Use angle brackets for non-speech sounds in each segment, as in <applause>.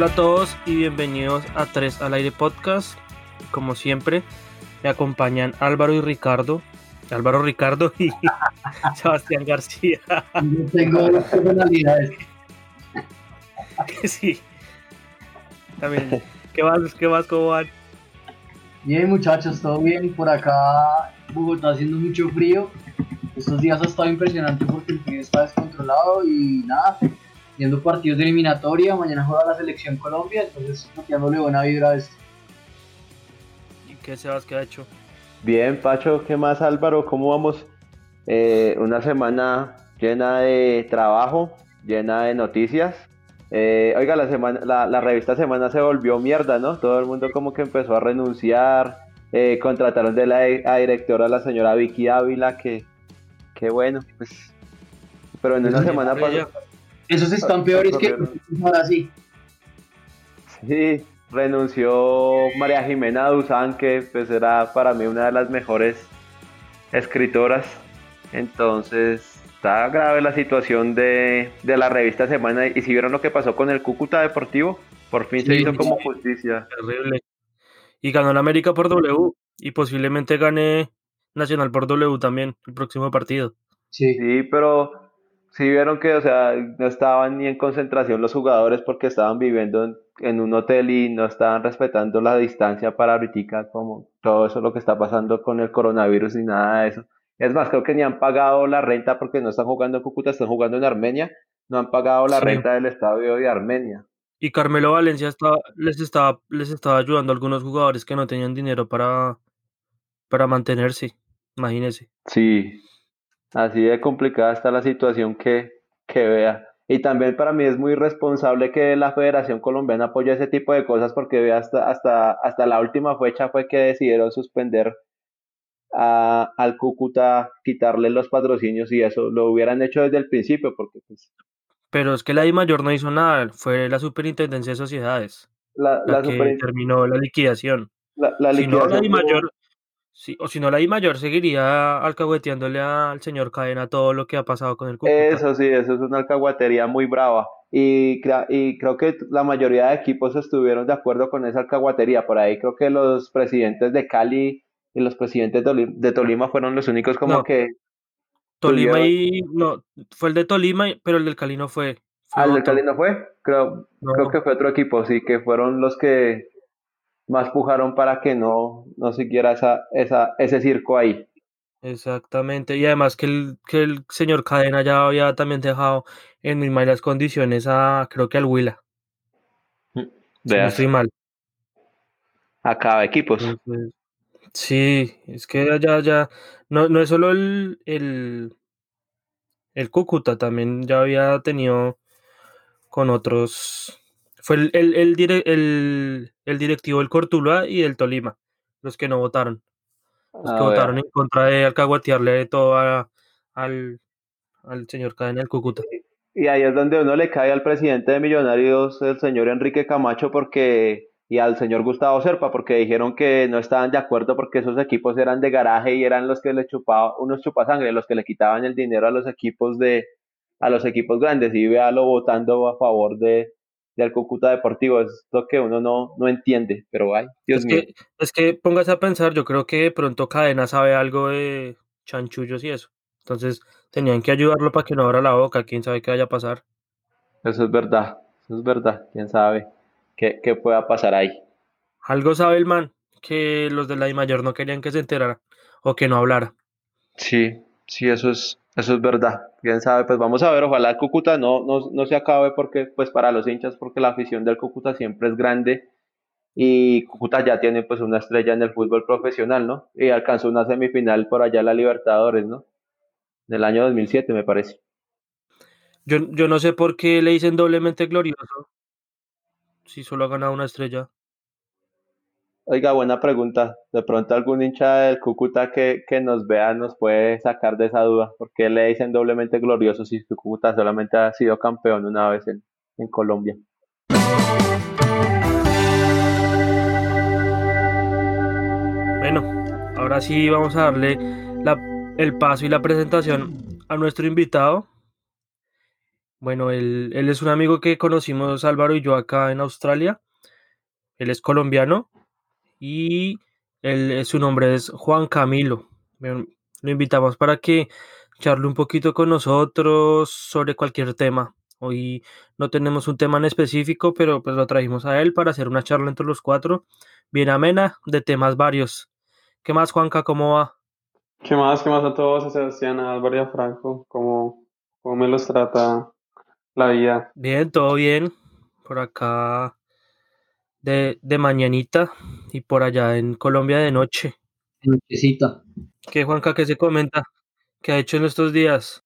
Hola a todos y bienvenidos a 3 al aire podcast. Como siempre, me acompañan Álvaro y Ricardo. Álvaro Ricardo y <laughs> Sebastián García. Yo tengo las personalidades. <laughs> sí. También. ¿Qué más? ¿Qué más? ¿Cómo van? Bien, muchachos, todo bien. Por acá, Bogotá haciendo mucho frío. Estos días ha estado impresionante porque el frío está descontrolado y nada, viendo partidos de eliminatoria. Mañana juega la selección Colombia, entonces dándole buena vibra a esto. ¿Y qué Sebas que ha hecho? Bien, Pacho, ¿qué más Álvaro? ¿Cómo vamos? Eh, una semana llena de trabajo, llena de noticias. Eh, oiga, la, semana, la, revista Semana se volvió mierda, ¿no? Todo el mundo como que empezó a renunciar. Eh, contrataron de la directora la señora Vicky Ávila, que, que bueno, pues... Pero en una semana pasó... Esos están peores que ahora sí. Sí, renunció María Jimena Duzán, que pues era para mí una de las mejores escritoras. Entonces, está grave la situación de, la revista Semana. Y si vieron lo que pasó con el Cúcuta Deportivo, por fin se hizo como justicia. Terrible. Y ganó la América por W. Y posiblemente gane Nacional por W también el próximo partido. Sí, sí pero sí vieron que, o sea, no estaban ni en concentración los jugadores porque estaban viviendo en, un hotel y no estaban respetando la distancia para ahorita, como todo eso lo que está pasando con el coronavirus y nada de eso. Es más, creo que ni han pagado la renta porque no están jugando en Cúcuta, están jugando en Armenia, no han pagado la renta del estadio de Armenia. Y Carmelo Valencia estaba, les, estaba, les estaba ayudando a algunos jugadores que no tenían dinero para, para mantenerse, imagínense. Sí, Así de complicada está la situación que, que vea. Y también para mí es muy responsable que la Federación Colombiana apoye ese tipo de cosas porque vea hasta, hasta, hasta la última fecha fue que decidieron suspender a, al Cúcuta, quitarle los patrocinios y eso lo hubieran hecho desde el principio porque pues... Pero es que la I mayor no hizo nada, fue la Superintendencia de Sociedades la, la, que terminó la liquidación. La, la liquidación la mayor Sí, o si no, la I mayor seguiría alcahueteándole al señor Cadena todo lo que ha pasado con el Cúcuta. Eso sí, eso es una alcahuetería muy brava. Y, y creo que la mayoría de equipos estuvieron de acuerdo con esa alcahuetería. Por ahí creo que los presidentes de Cali y los presidentes de Tolima fueron los únicos como que... Tolima y... No, fue el de Tolima, pero el del Cali no fue. ah, el del Cali no fue. Creo, creo que fue otro equipo, sí, que fueron los que más pujaron para que no, no siguiera esa, esa, ese circo ahí. Exactamente, y además que el, que el señor Cadena ya había también dejado en muy malas condiciones a, creo que al Huila. Mm, si no estoy mal. A cada equipos. sí, es que ya, ya, no, no es solo el, el, el Cúcuta, también ya había tenido con otros fue el, el, el, el, directivo del Cortuluá y del Tolima, los que no votaron. Los que ah, votaron en contra de alcahuatearle todo al, al señor Cadena del Cúcuta. Y ahí es donde uno le cae al presidente de Millonarios, el señor Enrique Camacho, porque y al señor Gustavo Serpa, porque dijeron que no estaban de acuerdo porque esos equipos eran de garaje y eran los que le chupaban, unos chupasangre, los que le quitaban el dinero a los equipos de a los equipos grandes y véalo votando a favor de, del Cúcuta Deportivo, es lo que uno no, no entiende, pero ay, Dios es mío. Que, es que póngase a pensar, yo creo que de pronto Cadena sabe algo de chanchullos y eso, entonces tenían que ayudarlo para que no abra la boca, quién sabe qué vaya a pasar. Eso es verdad, eso es verdad, quién sabe qué, qué pueda pasar ahí. Algo sabe el man, que los de la I mayor no querían que se enterara o que no hablara. Sí, sí, eso es, eso es verdad, quién sabe, pues vamos a ver, ojalá Cúcuta no, no, no, se acabe porque, pues para los hinchas, porque la afición del Cúcuta siempre es grande y Cúcuta ya tiene pues una estrella en el fútbol profesional, ¿no? Y alcanzó una semifinal por allá la Libertadores, ¿no? Del año 2007 me parece. Yo, yo no sé por qué le dicen doblemente glorioso si solo ha ganado una estrella. Oiga, buena pregunta. De pronto algún hincha del Cúcuta que, nos vea nos puede sacar de esa duda. porque le dicen doblemente glorioso si Cúcuta solamente ha sido campeón una vez en, Colombia? Bueno, ahora sí vamos a darle el paso y la presentación a nuestro invitado. Bueno, él, él es un amigo que conocimos Álvaro y yo acá en Australia. Él es colombiano y él, eh, su nombre es Juan Camilo. Lo invitamos para que charle un poquito con nosotros sobre cualquier tema. Hoy no tenemos un tema en específico, pero pues lo trajimos a él para hacer una charla entre los cuatro, bien amena, de temas varios. ¿Qué más, Juanca? ¿Cómo va? ¿Qué más? ¿Qué más a todos? A Sebastián, a Álvaro y a Franco. ¿Cómo, cómo me los trata la vida? Bien, todo bien. Por acá de, de mañanita y por allá en Colombia de noche. Nochecita. ¿Qué, Juanca, qué se comenta? ¿Qué ha hecho en estos días?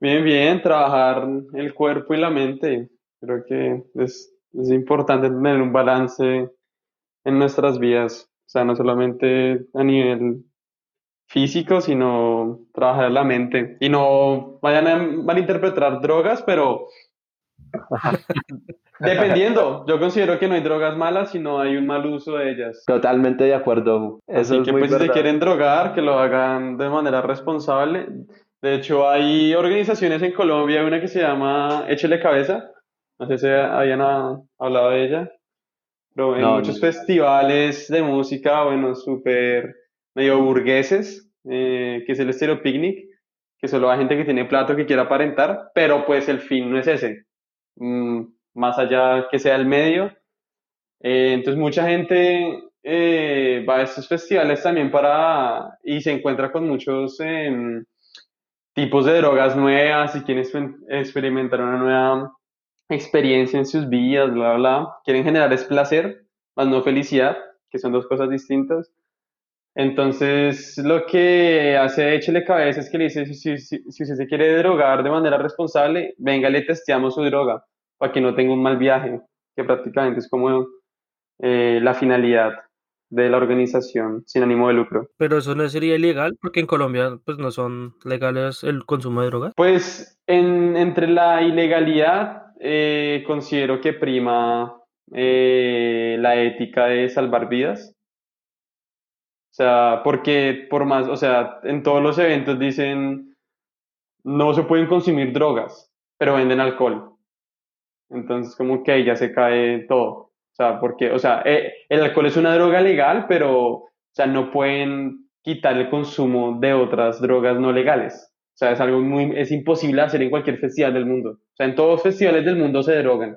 Bien, bien, trabajar el cuerpo y la mente. Creo que es, es importante tener un balance en nuestras vidas. O sea, no solamente a nivel físico, sino trabajar la mente. Y no vayan a malinterpretar drogas, pero <laughs> dependiendo. Yo considero que no hay drogas malas, sino hay un mal uso de ellas. Totalmente de acuerdo. Eso Así es que muy pues si se quieren drogar, que lo hagan de manera responsable. De hecho, hay organizaciones en Colombia, una que se llama Échele Cabeza. No sé si habían hablado de ella. Pero en No, muchos no. festivales de música, bueno, súper medio burgueses, eh, que es el estilo picnic, que solo hay gente que tiene plato que quiera aparentar, pero pues el fin no es ese. Mm, más allá que sea el medio. Eh, entonces mucha gente eh, va a estos festivales también para y se encuentra con muchos em, tipos de drogas nuevas y quieren exper- experimentar una nueva experiencia en sus vidas, bla, bla. Quieren generar es placer, más no felicidad, que son dos cosas distintas. Entonces, lo que hace Échele Cabeza es que le dice, si, si, si usted se quiere drogar de manera responsable, venga, le testeamos su droga para que no tenga un mal viaje, que prácticamente es como eh, la finalidad de la organización sin ánimo de lucro. Pero eso no sería ilegal porque en Colombia pues no son legales el consumo de drogas. Pues en, entre la ilegalidad eh, considero que prima eh, la ética de salvar vidas. O sea, porque por más, o sea, en todos los eventos dicen no se pueden consumir drogas, pero venden alcohol. Entonces, como que ahí ya se cae todo. O sea, porque, o sea, eh, el alcohol es una droga legal, pero, o sea, no pueden quitar el consumo de otras drogas no legales. O sea, es algo muy, es imposible hacer en cualquier festival del mundo. O sea, en todos los festivales del mundo se drogan.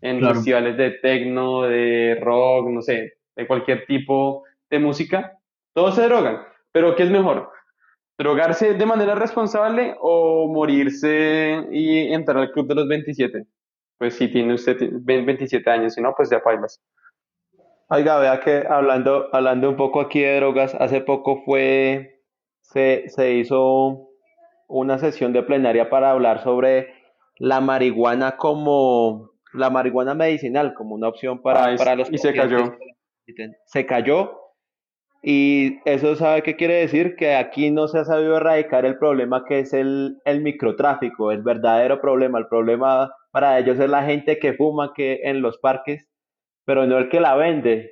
En Claro. festivales de techno, de rock, no sé, de cualquier tipo de música, todos se drogan. Pero ¿qué es mejor? ¿Drogarse de manera responsable o morirse y entrar al club de los 27? Pues si tiene usted 27 años, si no, pues ya bailas. Oiga, vea que hablando, hablando un poco aquí de drogas, hace poco fue, se, se hizo una sesión de plenaria para hablar sobre la marihuana como, la marihuana medicinal, como una opción para, Ah, para los y se cayó. Se cayó y eso sabe qué quiere decir, que aquí no se ha sabido erradicar el problema que es el, el microtráfico, el verdadero problema. El problema para ellos es la gente que fuma que en los parques pero no el que la vende,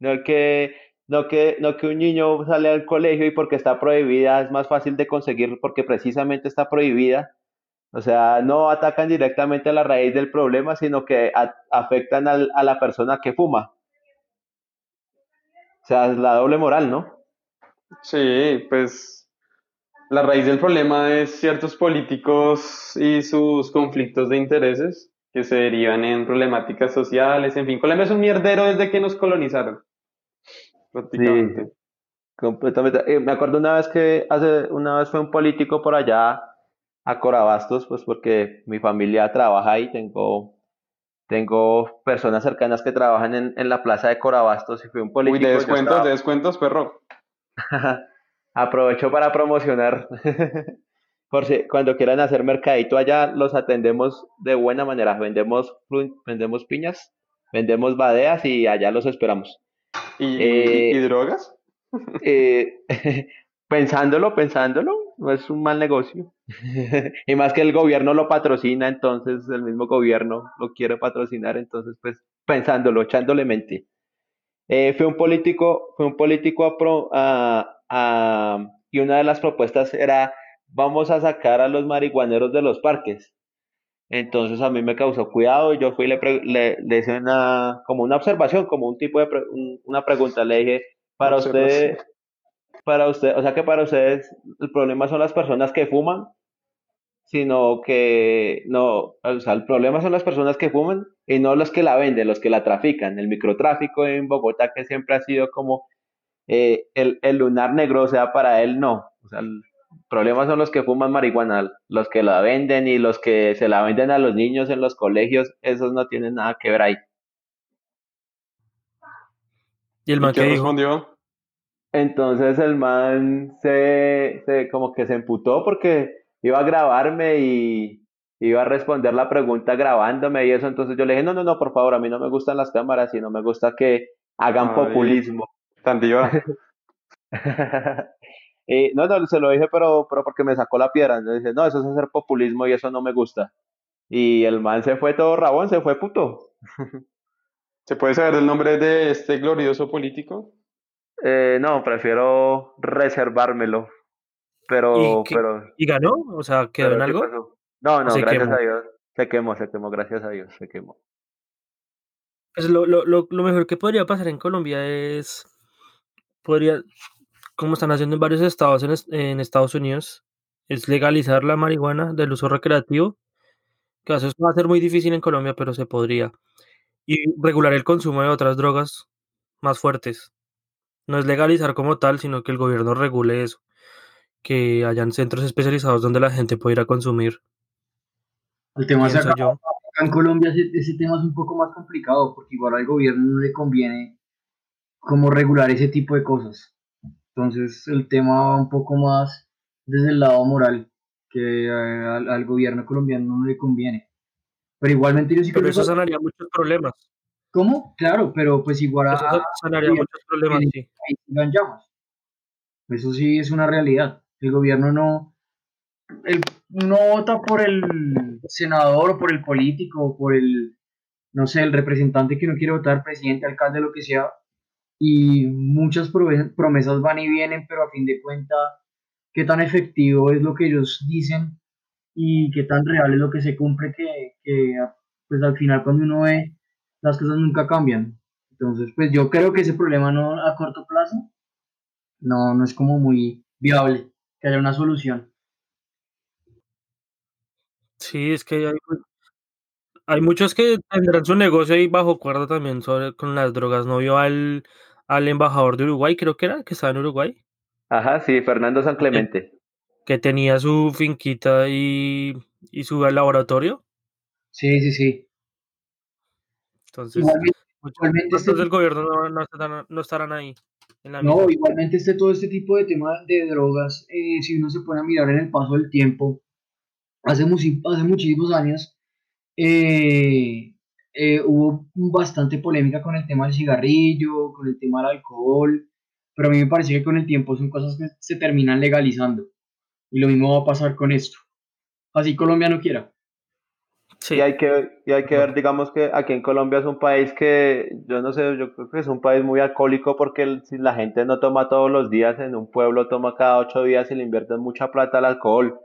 no el que, no que, no que un niño sale al colegio y porque está prohibida es más fácil de conseguir porque precisamente está prohibida. O sea, no atacan directamente a la raíz del problema, sino que afectan al- a la persona que fuma. O sea, la doble moral, ¿no? Sí, pues la raíz del problema es ciertos políticos y sus conflictos de intereses que se derivan en problemáticas sociales. En fin, Colombia es un mierdero desde que nos colonizaron, prácticamente. Completamente. Eh, me acuerdo una vez que hace una vez fue un político por allá a Corabastos, pues porque mi familia trabaja ahí, tengo, tengo personas cercanas que trabajan en, en la plaza de Corabastos y fue un Uy, político. de yo descuentos, de descuentos, perro. <laughs> Aprovecho para promocionar. <laughs> Por si cuando quieran hacer mercadito allá, los atendemos de buena manera. Vendemos, vendemos piñas, vendemos badeas y allá los esperamos. ¿Y, Eh, y drogas? Eh, <laughs> pensándolo, pensándolo, no es un mal negocio. <laughs> Y más que el gobierno lo patrocina, entonces el mismo gobierno lo quiere patrocinar, entonces pues pensándolo, echándole mente. Eh, fue un político, fue un político a pro- a- a- y una de las propuestas era vamos a sacar a los marihuaneros de los parques. Entonces a mí me causó cuidado y yo fui y le, le, le hice una, como una observación, como un tipo de pre- un- una pregunta. Le dije, para usted, para usted, o sea que para ustedes el problema son las personas que fuman, sino que no, o sea, el problema son las personas que fuman y no los que la venden, los que la trafican. El microtráfico en Bogotá que siempre ha sido como eh, el, el lunar negro, o sea, para él no. O sea, el problema son los que fuman marihuana, los que la venden y los que se la venden a los niños en los colegios, esos no tienen nada que ver ahí. ¿Y el ¿Y man dijo? respondió? Entonces el man se, se como que se emputó porque iba a grabarme y iba a responder la pregunta grabándome y eso. Entonces yo le dije, no, no, no, por favor, a mí no me gustan las cámaras y no me gusta que hagan Ay. populismo. Tan diva. Y, <laughs> no, no, se lo dije, pero, pero porque me sacó la piedra. Entonces dice, no, eso es hacer populismo y eso no me gusta. Y el man se fue todo rabón, se fue puto. <laughs> ¿Se puede saber el nombre de este glorioso político? Eh, no, prefiero reservármelo. Pero, ¿Y qué- pero, ¿Y ganó? O sea, ¿quedó en ¿qué algo? pasó? No, no, Se gracias quemó. a Dios. Se quemó, se quemó, gracias a Dios, se quemó. Pues lo, lo, lo, lo mejor que podría pasar en Colombia es, podría, como están haciendo en varios estados en, en Estados Unidos, es legalizar la marihuana del uso recreativo, que eso va a ser muy difícil en Colombia, pero se podría. Y regular el consumo de otras drogas más fuertes. No es legalizar como tal, sino que el gobierno regule eso. Que hayan centros especializados donde la gente pueda ir a consumir. El tema Pienso acá, yo. en Colombia ese, ese tema es un poco más complicado porque igual al gobierno no le conviene como regular ese tipo de cosas. Entonces el tema va un poco más desde el lado moral que eh, al, al gobierno colombiano no le conviene. Pero igualmente yo sí Pero creo eso que... sanaría muchos problemas. ¿Cómo? Claro, pero pues igual a, Eso sa- sanaría bien. muchos problemas, sí. Eso sí es una realidad. El gobierno no, el, no vota por el senador por el político por el, no sé, el representante que no quiere votar, presidente, alcalde, lo que sea. Y muchas promesas van y vienen, pero a fin de cuentas, qué tan efectivo es lo que ellos dicen y qué tan real es lo que se cumple que, que pues al final cuando uno ve las cosas nunca cambian. Entonces, pues yo creo que ese problema no a corto plazo no, no es como muy viable que haya una solución. Sí, es que hay, mu- hay muchos que tendrán su negocio ahí bajo cuerda también sobre, con las drogas. ¿No vio al, al embajador de Uruguay, creo que era, que estaba en Uruguay? Ajá, sí, Fernando San Clemente. Que tenía su finquita y, y su laboratorio. Sí, sí, sí. Entonces, Igualmente, igualmente muchos este del gobierno no, no estarán, no estarán ahí. En la No, misma. igualmente este, todo este tipo de tema de drogas, eh, si uno se pone a mirar en el paso del tiempo, hace, hace muchísimos años eh, eh, hubo bastante polémica con el tema del cigarrillo, con el tema del alcohol, pero a mí me parece que con el tiempo son cosas que se terminan legalizando. Y lo mismo va a pasar con esto. Así Colombia no quiera. Sí, Y hay que, y hay que ver, digamos que aquí en Colombia es un país que, yo no sé, yo creo que es un país muy alcohólico porque si la gente no toma todos los días, en un pueblo toma cada ocho días y le invierten mucha plata al alcohol.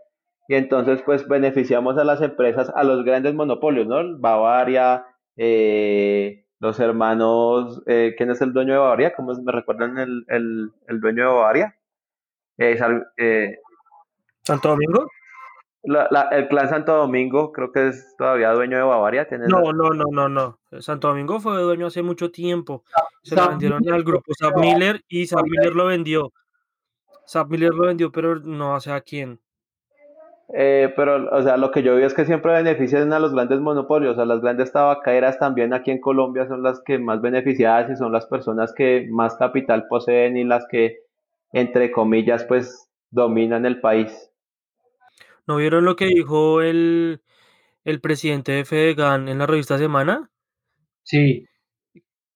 Y entonces pues beneficiamos a las empresas, a los grandes monopolios, ¿no? Bavaria, eh, los hermanos, eh, ¿quién es el dueño de Bavaria? ¿Cómo es- me recuerdan el, el, el dueño de Bavaria? Eh, Santo Domingo. La- la- el clan Santo Domingo, creo que es todavía dueño de Bavaria. No, no, no, no, no. Santo Domingo fue dueño hace mucho tiempo. Se lo vendieron Miller al grupo Sam Miller y Sam Miller lo vendió. Sam Miller lo vendió, pero no sé a quién. Eh, pero, o sea, lo que yo veo es que siempre benefician a los grandes monopolios, o sea, las grandes tabacaleras también aquí en Colombia son las que más beneficiadas y son las personas que más capital poseen y las que, entre comillas, pues dominan el país. ¿No vieron lo que dijo el, el presidente de Fedegan en la revista Semana? Sí.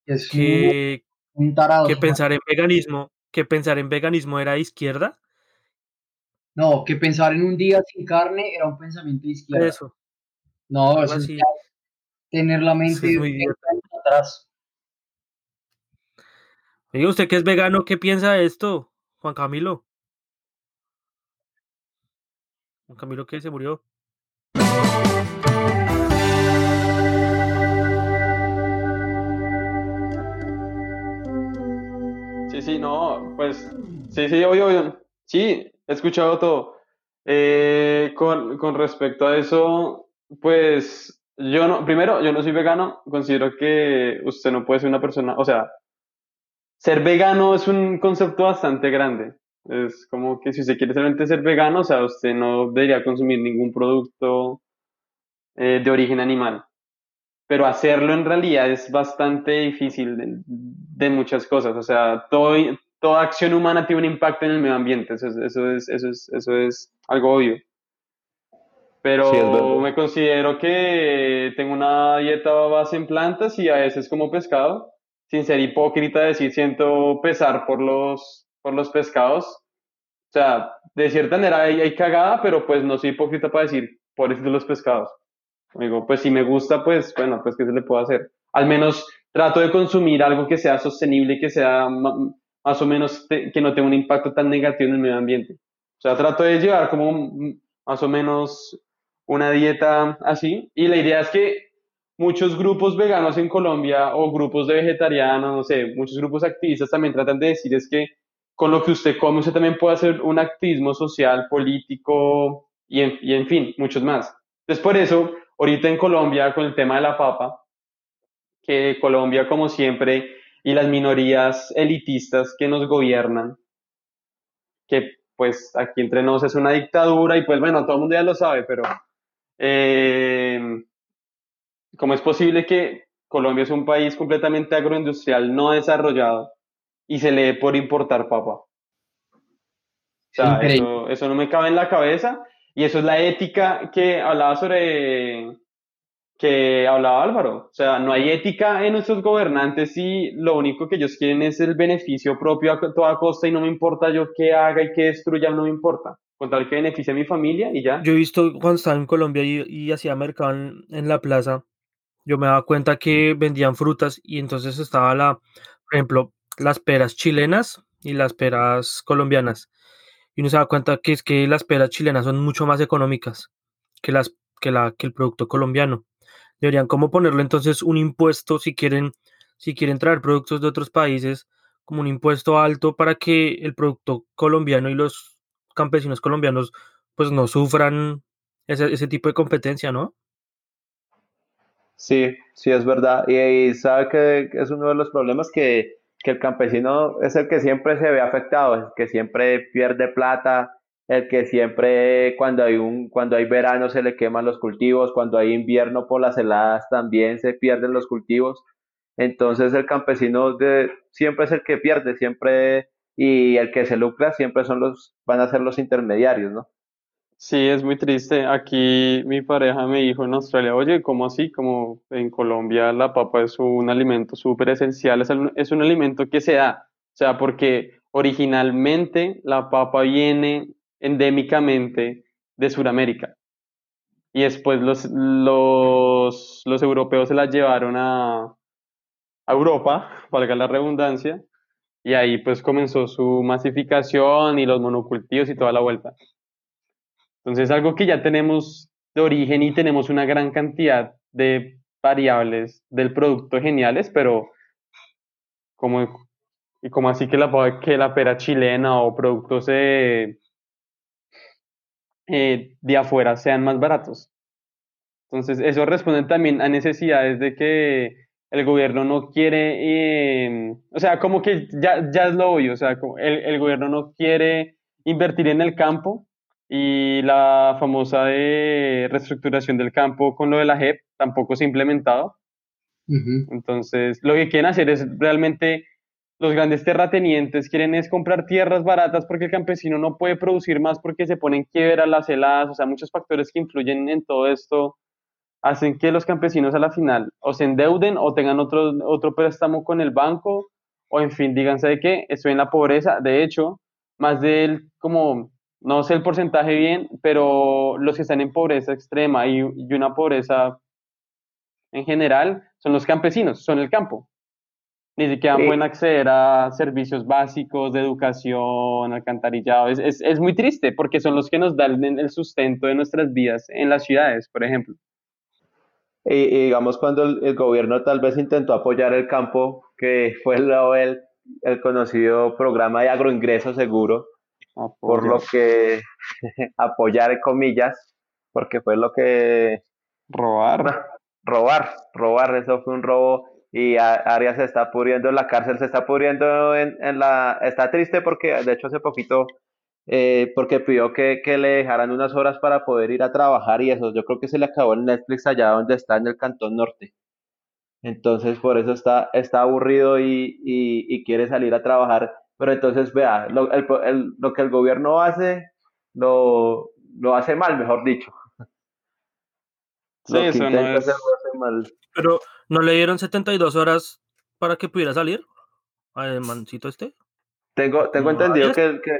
Es Que, un tarado. que ese pensar en veganismo, que pensar en veganismo era de izquierda. No, que pensar en un día sin carne era un pensamiento de izquierda. Eso, No, eso es así. ya tener la mente es muy 30 idiota. años atrás. Oiga, usted que es vegano, ¿qué piensa de esto, Juan Camilo? Camilo que se murió. Sí, sí, no, pues, sí, sí, obvio, obvio. Sí, he escuchado todo. Eh, con, con respecto a eso, pues, yo no, primero, yo no soy vegano, considero que usted no puede ser una persona, o sea, ser vegano es un concepto bastante grande. Es como que si usted quiere realmente ser vegano, o sea, usted no debería consumir ningún producto eh, de origen animal. Pero hacerlo en realidad es bastante difícil de, de muchas cosas. O sea, todo, toda acción humana tiene un impacto en el medio ambiente. Eso es, eso es, eso es, eso es algo obvio. Pero Sí, me considero que tengo una dieta base en plantas y a veces como pescado, sin ser hipócrita decir siento pesar por los, por los pescados. O sea, de cierta manera hay, hay cagada, pero pues no soy hipócrita para decir de los pescados. Digo, pues si me gusta, pues bueno, pues ¿qué se le puede hacer? Al menos trato de consumir algo que sea sostenible, que sea más o menos, te- que no tenga un impacto tan negativo en el medio ambiente. O sea, trato de llevar como mm, más o menos una dieta así. Y la idea es que muchos grupos veganos en Colombia o grupos de vegetarianos, no sé, muchos grupos activistas también tratan de decir es que con lo que usted come, usted también puede hacer un activismo social, político y en, y en fin, muchos más. Entonces, por eso, ahorita en Colombia, con el tema de la papa, que Colombia, como siempre, y las minorías elitistas que nos gobiernan, que pues aquí entre nos es una dictadura y pues bueno, todo el mundo ya lo sabe, pero eh, ¿cómo es posible que Colombia es un país completamente agroindustrial, no desarrollado, y se le dé por importar papa? O sea, eso, eso no me cabe en la cabeza y eso es la ética que hablaba sobre que hablaba Álvaro. O sea, no hay ética en nuestros gobernantes y lo único que ellos quieren es el beneficio propio a toda costa y no me importa yo qué haga y qué destruya, no me importa. Con tal que beneficie a mi familia y ya. Yo he visto cuando estaba en Colombia y, y hacía mercado en, en la plaza, yo me daba cuenta que vendían frutas y entonces estaba la, por ejemplo, las peras chilenas y las peras colombianas. Y uno se da cuenta que es que las peras chilenas son mucho más económicas que las que la que el producto colombiano. Deberían como ponerle entonces un impuesto si quieren si quieren traer productos de otros países como un impuesto alto para que el producto colombiano y los campesinos colombianos pues no sufran ese, ese tipo de competencia, ¿no? Sí, sí, es verdad. Y, y sabe que es uno de los problemas que, que el campesino es el que siempre se ve afectado, el que siempre pierde plata, el que siempre cuando hay un, cuando hay verano se le queman los cultivos, cuando hay invierno por las heladas también se pierden los cultivos. Entonces el campesino de, siempre es el que pierde, siempre, y el que se lucra siempre son los, van a ser los intermediarios, ¿no? Sí, es muy triste. Aquí mi pareja me dijo en Australia, oye, ¿cómo así? Como en Colombia la papa es un alimento súper esencial, es, un- es un alimento que se da. O sea, porque originalmente la papa viene endémicamente de Sudamérica. Y después los, los, los europeos se la llevaron a, a Europa, <laughs> valga la redundancia, y ahí pues comenzó su masificación y los monocultivos y toda la vuelta. Entonces, algo que ya tenemos de origen y tenemos una gran cantidad de variables del producto geniales, pero como, y como así que la, que la pera chilena o productos eh, de afuera sean más baratos. Entonces, eso responde también a necesidades de que el gobierno no quiere, eh, o sea, como que ya, ya es lo obvio, o sea, el, el gobierno no quiere invertir en el campo y la famosa de reestructuración del campo con lo de la JEP tampoco se ha implementado. Entonces, lo que quieren hacer es realmente, los grandes terratenientes quieren es comprar tierras baratas porque el campesino no puede producir más porque se ponen quiebra las heladas, o sea, muchos factores que influyen en todo esto hacen que los campesinos a la final o se endeuden o tengan otro, otro préstamo con el banco o en fin, díganse de que estoy en la pobreza. De hecho, más del, como, no sé el porcentaje bien, pero los que están en pobreza extrema y, y una pobreza en general son los campesinos, son el campo. Ni siquiera Sí. pueden acceder a servicios básicos de educación, alcantarillado. Es, es, es muy triste porque son los que nos dan el sustento de nuestras vidas en las ciudades, por ejemplo. Y, y digamos, cuando el, el gobierno tal vez intentó apoyar el campo, que fue el, el, el conocido programa de agroingreso seguro, por lo que <laughs> apoyar comillas, porque fue lo que Robar. robar, robar, eso fue un robo y Arias se está pudriendo en la cárcel, se está pudriendo en, en la, está triste porque de hecho hace poquito, eh, porque pidió que, que le dejaran unas horas para poder ir a trabajar y eso, yo creo que se le acabó el Netflix allá donde está en el Cantón Norte. Entonces por eso está, está aburrido y, y, y quiere salir a trabajar. Pero entonces vea, lo, el- el- lo que el gobierno hace, lo, lo hace mal, mejor dicho. Sí, Lo que eso no es- hace mal. Pero, ¿no le dieron 72 horas para que pudiera salir? Al mancito este. Tengo, tengo No, entendido que, que,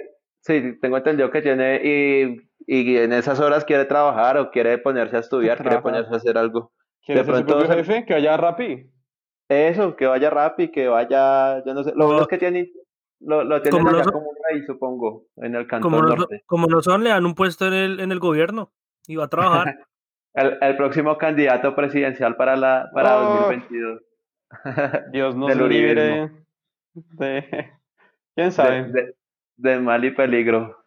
sí, tengo entendido que tiene y, y en esas horas quiere trabajar o quiere ponerse a estudiar, quiere ponerse a hacer algo. ¿Quieres de ser su pronto jefe? Que vaya Rappi. Eso, que vaya rápido, que vaya, yo no sé, lo bueno No. es que tiene, lo, lo tienen Como no allá como un rey, supongo, en el Cantón Como no, Norte. como no son, le dan un puesto en el, en el gobierno y va a trabajar. <laughs> El, el próximo candidato presidencial para la para Oh. 2022. <laughs> Dios nos libre de... <laughs> ¿Quién sabe? De, de- de mal y peligro.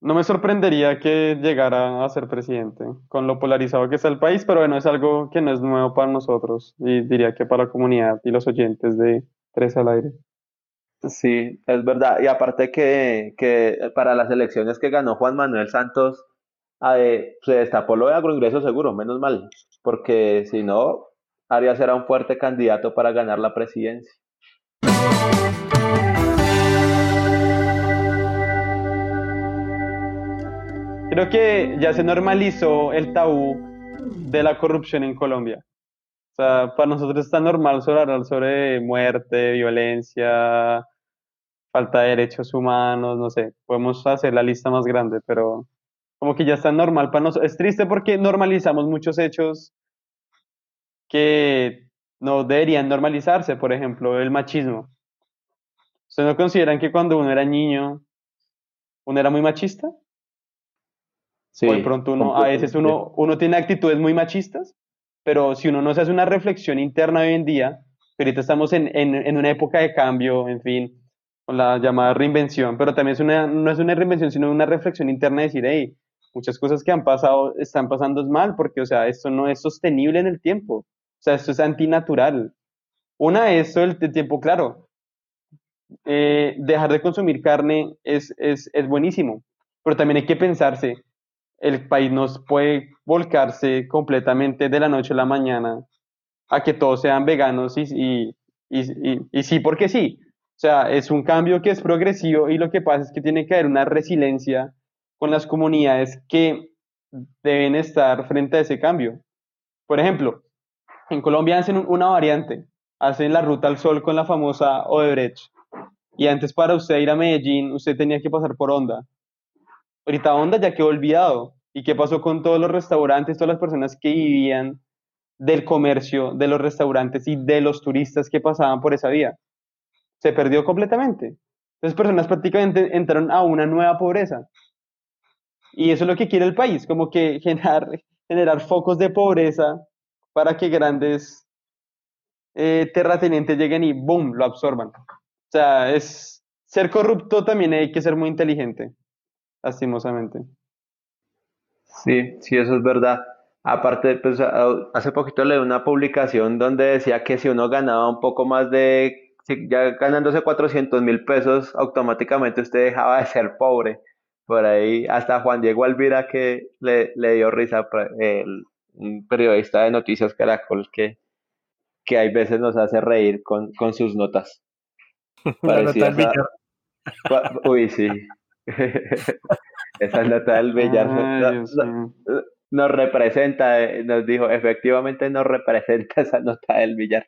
No me sorprendería que llegara a ser presidente, con lo polarizado que está el país, pero bueno, es algo que no es nuevo para nosotros y diría que para la comunidad y los oyentes de Tres al Aire. Sí, es verdad. Y aparte que, que para las elecciones que ganó Juan Manuel Santos, eh, se destapó lo de agroingreso seguro, menos mal, porque si no, Arias era un fuerte candidato para ganar la presidencia. Creo que ya se normalizó el tabú de la corrupción en Colombia. O sea, para nosotros está normal hablar sobre muerte, violencia, falta de derechos humanos, no sé, podemos hacer la lista más grande, pero como que ya está normal para nosotros. Es triste porque normalizamos muchos hechos que no deberían normalizarse, por ejemplo, el machismo. ¿Ustedes no consideran que cuando uno era niño, uno era muy machista? Sí, o de pronto uno, a veces uno, uno tiene actitudes muy machistas, pero si uno no se hace una reflexión interna hoy en día, ahorita estamos en, en, en una época de cambio, en fin, la llamada reinvención, pero también es una, no es una reinvención, sino una reflexión interna de decir, hey, muchas cosas que han pasado están pasando mal, porque, o sea, esto no es sostenible en el tiempo, o sea, esto es antinatural. Una es el tiempo, claro, eh, dejar de consumir carne es, es, es buenísimo, pero también hay que pensarse, el país nos puede volcarse completamente de la noche a la mañana a que todos sean veganos y, y, y, y, y sí, porque sí. Sea, es un cambio que es progresivo y lo que pasa es que tiene que haber una resiliencia con las comunidades que deben estar frente a ese cambio. Por ejemplo, en Colombia hacen un- una variante, hacen la ruta al sol con la famosa Odebrecht. Y antes para usted ir a Medellín, usted tenía que pasar por Honda. Ahorita Honda ya quedó olvidado. ¿Y qué pasó con todos los restaurantes, todas las personas que vivían del comercio, de los restaurantes y de los turistas que pasaban por esa vía? Se perdió completamente. Entonces personas prácticamente entraron a una nueva pobreza. Y eso es lo que quiere el país, como que generar, generar focos de pobreza para que grandes eh, terratenientes lleguen y ¡boom! lo absorban. O sea, es ser corrupto también hay que ser muy inteligente, lastimosamente. Sí, sí, eso es verdad. Aparte, pues hace poquito leí una publicación donde decía que si uno ganaba un poco más de, si ya ganándose 400 mil pesos, automáticamente usted dejaba de ser pobre. Por ahí, hasta Juan Diego Alvira que le, le dio risa, pre- el, un periodista de Noticias Caracol que, que hay veces nos hace reír con, con sus notas. <laughs> Nota Parecidas del a- Villar. Cua- Uy, sí. <laughs> Esa nota del Villar Ay, no- Dios no- mío. nos representa, eh, nos dijo, efectivamente nos representa esa nota del Villar.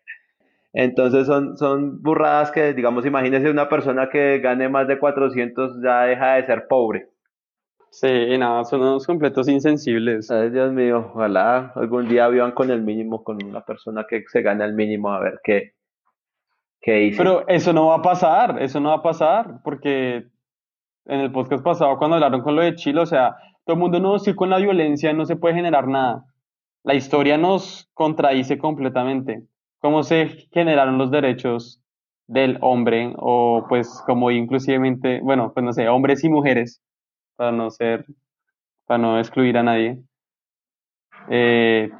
Entonces son, son burradas que, digamos, imagínese una persona que gane más de 400 ya deja de ser pobre. Sí, nada, son unos completos insensibles. Ay, Dios mío, ojalá algún día vivan con el mínimo, con una persona que se gana el mínimo, a ver qué, ¿Qué hice? Pero eso no va a pasar, eso no va a pasar, porque en el podcast pasado cuando hablaron con lo de Chile, o sea, todo el mundo no, si con la violencia no se puede generar nada. La historia nos contradice completamente. ¿Cómo se generaron los derechos del hombre o pues como inclusivemente, bueno, pues no sé, hombres y mujeres, para no ser, para no excluir a nadie? Eh,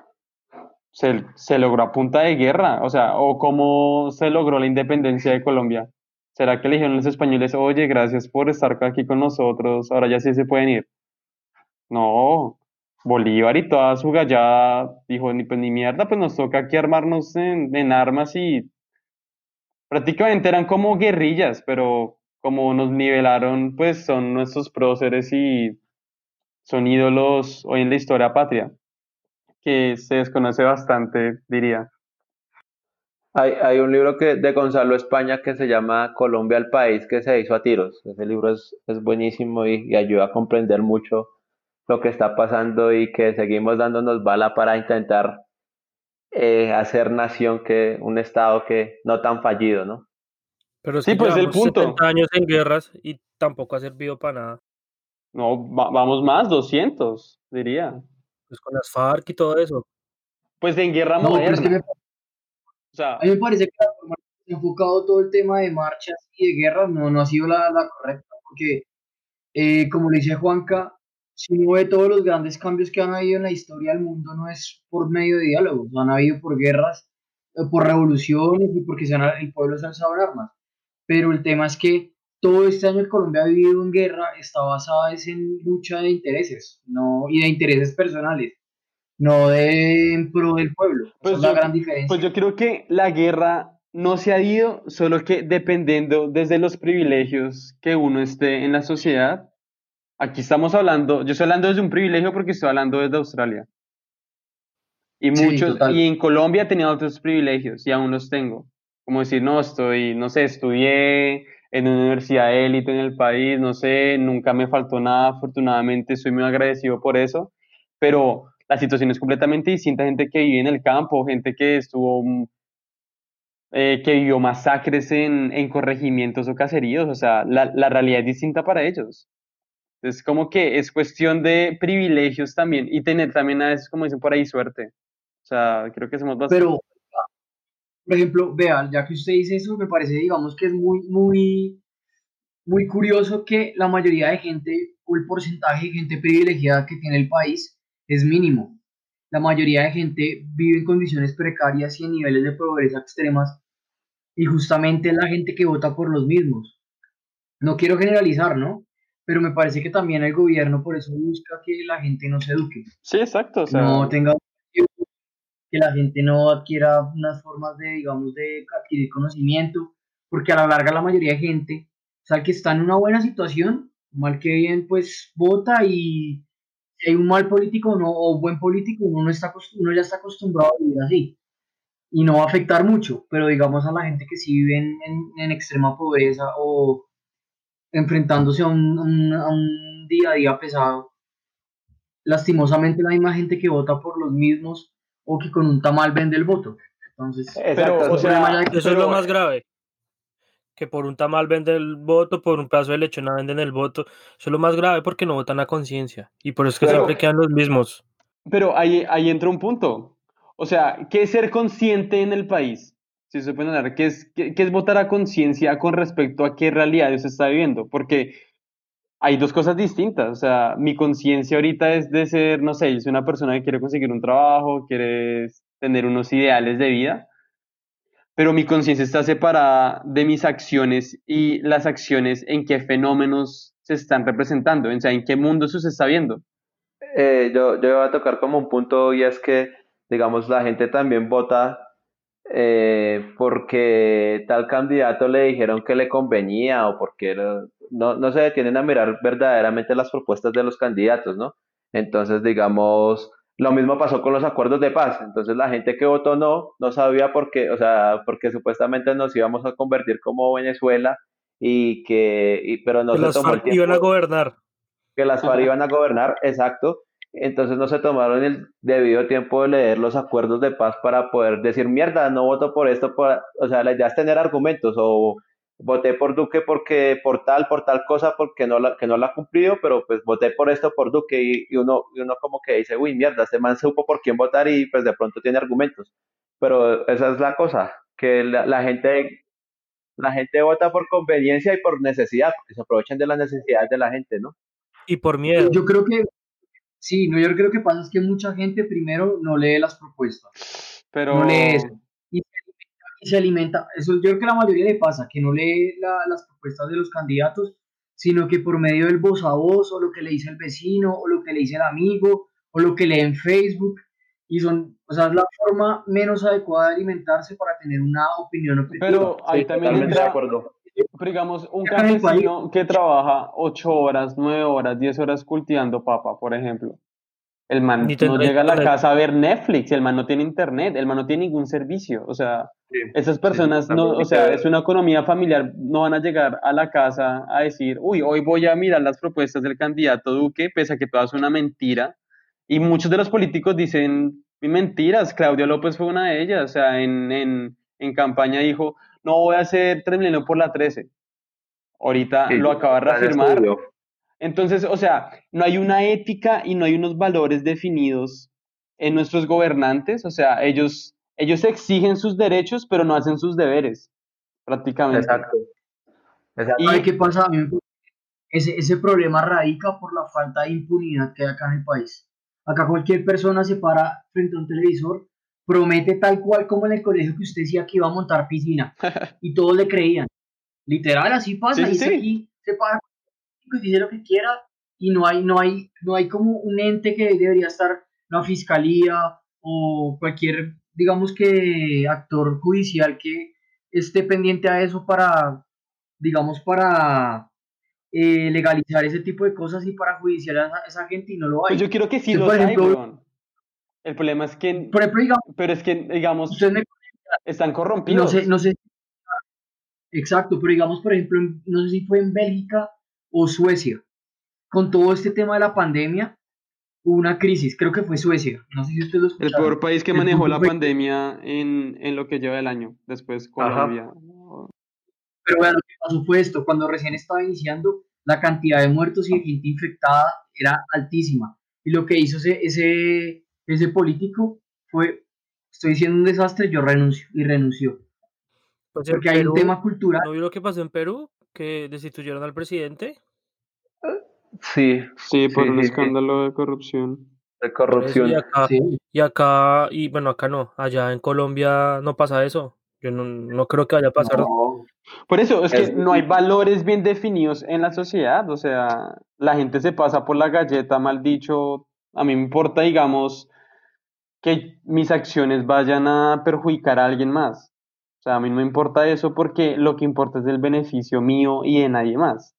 se, se logró a punta de guerra, o sea, o cómo se logró la independencia de Colombia. ¿Será que le dijeron los españoles, oye, gracias por estar aquí con nosotros, ahora ya sí se pueden ir? No, Bolívar y toda su gallada dijo, ni, pues ni mierda, pues nos toca aquí armarnos en, armas y prácticamente eran como guerrillas, pero como nos nivelaron, pues son nuestros próceres y son ídolos hoy en la historia patria, que se desconoce bastante, diría. Hay, hay un libro que, de Gonzalo España que se llama Colombia el país que se hizo a tiros. Ese libro es, es buenísimo y ayuda a comprender mucho lo que está pasando y que seguimos dándonos bala para intentar eh, hacer nación que un estado que no tan fallido, ¿no? Pero es Sí, que pues, el punto. 70 años en guerras y tampoco ha servido para nada. No, va- vamos más, 200, diría. Pues con las FARC y todo eso. Pues en guerra No, pero es que moderna. me, O sea, a mí me parece que la forma en que se ha enfocado todo el tema de marchas y de guerras no, no ha sido la, la correcta, porque eh, como le dice Juanca, si uno ve todos los grandes cambios que han habido en la historia del mundo, no es por medio de diálogos, han habido por guerras, eh, por revoluciones y porque se han- el pueblo se ha alzado armas. Pero el tema es que todo este año que Colombia ha vivido en guerra está basada es en lucha de intereses, no, y de intereses personales, no de en pro del pueblo. Esa Pues es la yo- gran diferencia. Pues yo creo que la guerra no se ha ido, solo que dependiendo desde los privilegios que uno esté en la sociedad. Aquí estamos hablando, yo estoy hablando desde un privilegio porque estoy hablando desde Australia. Y Sí, muchos, total. y en Colombia tenía otros privilegios y aún los tengo. Como decir, no, estoy, no sé, estudié en una universidad élite en el país, no sé, nunca me faltó nada, afortunadamente, soy muy agradecido por eso, pero la situación es completamente distinta, gente que vive en el campo, gente que estuvo, eh, que vivió masacres en, en corregimientos o caseríos, o sea, la, la realidad es distinta para ellos. Es como que es cuestión de privilegios también y tener también a veces, como dicen por ahí, suerte. O sea, creo que somos bastante... Pero, por ejemplo, vean, ya que usted dice eso, me parece, digamos, que es muy, muy, muy curioso que la mayoría de gente, o el porcentaje de gente privilegiada que tiene el país, es mínimo. La mayoría de gente vive en condiciones precarias y en niveles de pobreza extremas, y justamente es la gente que vota por los mismos. No quiero generalizar, ¿no? Pero me parece que también el gobierno por eso busca que la gente no se eduque Sí, exacto. O sea, no tenga que la gente no adquiera unas formas de, digamos, de adquirir conocimiento, porque a la larga la mayoría de gente, o sea, que está en una buena situación, mal que bien, pues vota y si hay un mal político no, o un buen político, uno, no está, uno ya está acostumbrado a vivir así y no va a afectar mucho, pero digamos a la gente que sí vive en, en- en extrema pobreza o enfrentándose a un, a un- a un día a día pesado, lastimosamente la misma gente que vota por los mismos o que con un tamal vende el voto. Entonces, Exacto. Pero, o o sea, sea, Eso es lo más grave. Que por un tamal venden el voto, por un pedazo de lechona venden el voto. Eso es lo más grave porque no votan a conciencia. Y por eso es que Pero- siempre quedan los mismos. Pero ahí, ahí entra un punto. O sea, ¿qué es ser consciente en el país? Si se pueden hablar, ¿qué es, qué, qué es votar a conciencia con respecto a qué realidad se está viviendo? Porque hay dos cosas distintas. O sea, mi conciencia ahorita es de ser, no sé, yo soy una persona que quiere conseguir un trabajo, quiere tener unos ideales de vida, pero mi conciencia está separada de mis acciones y las acciones en qué fenómenos se están representando, o sea, en qué mundo eso se está viendo. eh, yo, yo iba a tocar como un punto y es que, digamos, la gente también vota eh, porque tal candidato le dijeron que le convenía o porque no, no se detienen a mirar verdaderamente las propuestas de los candidatos, ¿no? Entonces, digamos, lo mismo pasó con los acuerdos de paz. Entonces, la gente que votó no, no sabía por qué, o sea, porque supuestamente nos íbamos a convertir como Venezuela y que, y- pero no Que se las tomó el FARC iban a gobernar. que las FARC iban a gobernar, exacto, entonces no se tomaron el debido tiempo de leer los acuerdos de paz para poder decir, mierda, no voto por esto, por... o sea, la idea es tener argumentos, o voté por Duque porque por tal, por tal cosa, porque no la, que no la ha cumplido, pero pues voté por esto por Duque y, uno, y uno como que dice, uy, mierda, este man supo por quién votar y pues de pronto tiene argumentos. Pero esa es la cosa, que la, la gente la gente vota por conveniencia y por necesidad, porque se aprovechan de las necesidades de la gente, ¿no? Y por miedo. Yo creo que, sí, no, yo creo que pasa es que mucha gente primero no lee las propuestas. Pero... No lee eso. Y se alimenta, eso yo creo que la mayoría le pasa, que no lee las propuestas de los candidatos, sino que por medio del voz a voz, o lo que le dice el vecino, o lo que le dice el amigo, o lo que lee en Facebook, y son, o sea, es la forma menos adecuada de alimentarse para tener una opinión objetiva. Pero ahí Sí, también de entra, acuerdo. Pero digamos, un campesino que trabaja 8 horas, 9 horas, 10 horas cultivando papa, por ejemplo. El man Ni no llega a la casa a ver Netflix, el man no tiene internet, el man no tiene ningún servicio. O sea, Sí. esas personas, no, o sea, es una economía familiar, no van a llegar a la casa a decir, uy, hoy voy a mirar las propuestas del candidato Duque, pese a que todas son una mentira. Y muchos de los políticos dicen mentiras, Claudia López fue una de ellas, o sea, en, en, en campaña dijo, no voy a hacer Transmilenio por la 13. Ahorita Sí, lo acaba de reafirmar. Entonces, o sea, no hay una ética y no hay unos valores definidos en nuestros gobernantes, o sea, ellos, ellos exigen sus derechos, pero no hacen sus deberes, prácticamente. Exacto. Exacto. Y- ¿Sabe qué pasa? Ese, ese problema radica por la falta de impunidad que hay acá en el país. Acá cualquier persona se para frente a un televisor, promete tal cual como en el colegio que usted decía que iba a montar piscina <laughs> y todos le creían. Literal, así pasa. Sí, y sí, aquí se para y dice lo que quiera y no hay, no hay, no hay como un ente que debería estar, la fiscalía o cualquier, digamos que actor judicial que esté pendiente a eso para, digamos, para eh, legalizar ese tipo de cosas y para judiciar a esa, esa gente y no lo hay. Pues yo quiero que sí los por hay, ejemplo- weón. El problema es que, ejemplo, digamos, pero es que, digamos, me están no corrompidos. sé, no sé. Exacto, pero digamos, por ejemplo, no sé si fue en Bélgica o Suecia, con todo este tema de la pandemia, hubo una crisis, creo que fue Suecia, no sé si ustedes lo El escucharon. peor país que El manejó la fue- pandemia en, en lo que lleva el año, después Ajá. Colombia. Pero bueno, que pasó fue esto, cuando recién estaba iniciando, la cantidad de muertos y de gente infectada era altísima. Y lo que hizo ese, ese, ese político fue, estoy diciendo un desastre, yo renuncio, y renunció. Pues Porque hay un tema cultural. ¿No vio lo que pasó en Perú? Que destituyeron al presidente. Sí, Sí, por Sí, un sí, sí. escándalo de corrupción. de corrupción. Y acá, Sí. y acá, y bueno, acá no. Allá en Colombia no pasa eso. Yo no, no creo que vaya a pasar. No, Por eso, es que Es- no hay valores bien definidos en la sociedad, o sea, la gente se pasa por la galleta, mal dicho, a mí me importa, digamos, que mis acciones vayan a perjudicar a alguien más. O sea, a mí no me importa eso porque lo que importa es el beneficio mío y de nadie más.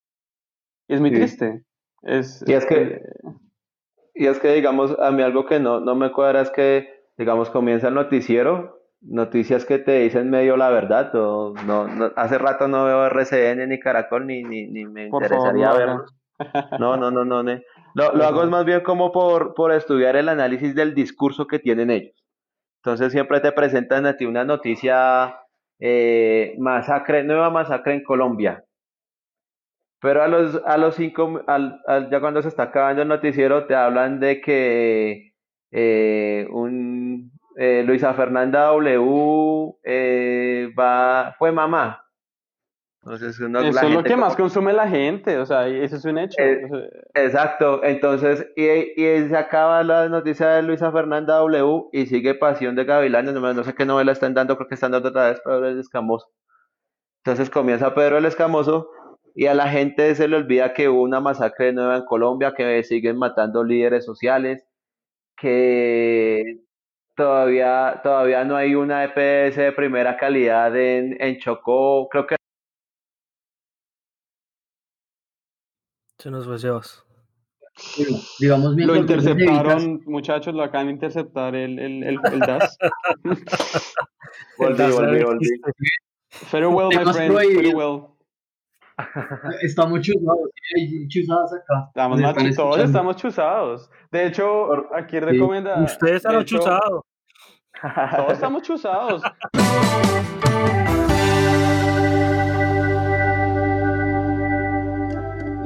Y es muy Sí. triste. Es, Y es que- Y es que, digamos, a mí algo que no, no me cuadra es que, digamos, comienza el noticiero, noticias que te dicen medio la verdad. o no, no- hace rato no veo RCN ni Caracol ni, ni, ni me Por favor, interesaría haga. verlos. No, no, no, no. ne. Lo, lo hago es más bien como por, por estudiar el análisis del discurso que tienen ellos. Entonces siempre te presentan a ti una noticia, eh, masacre, nueva masacre en Colombia. Pero a los, a los cinco, al, al- ya cuando se está acabando el noticiero, te hablan de que eh, un, eh, Luisa Fernanda W eh, va, fue mamá. Entonces, uno- la Eso es lo que como- más consume la gente, o sea, eso es un hecho. Eh, Exacto, entonces, y, y se acaba la noticia de Luisa Fernanda W y sigue Pasión de Gavilanes, no, no sé qué novela están dando, creo que están dando otra vez Pedro el Escamoso. Entonces comienza Pedro el Escamoso y a la gente se le olvida que hubo una masacre nueva en Colombia, que siguen matando líderes sociales, que todavía, todavía no hay una EPS de primera calidad en, en Chocó, creo que Se nos fue Sebas. Bueno, digamos Lo interceptaron, muchachos, lo acaban de interceptar el, el, el, el DAS. <laughs> <laughs> volví, volví, volví. Farewell, my Temas friend, farewell. <laughs> Estamos chuzados, hay chuzadas acá. Estamos más están todos escuchando. estamos chuzados. De hecho, aquí recomienda. Ustedes de han hecho, chuzado. Todos estamos chuzados.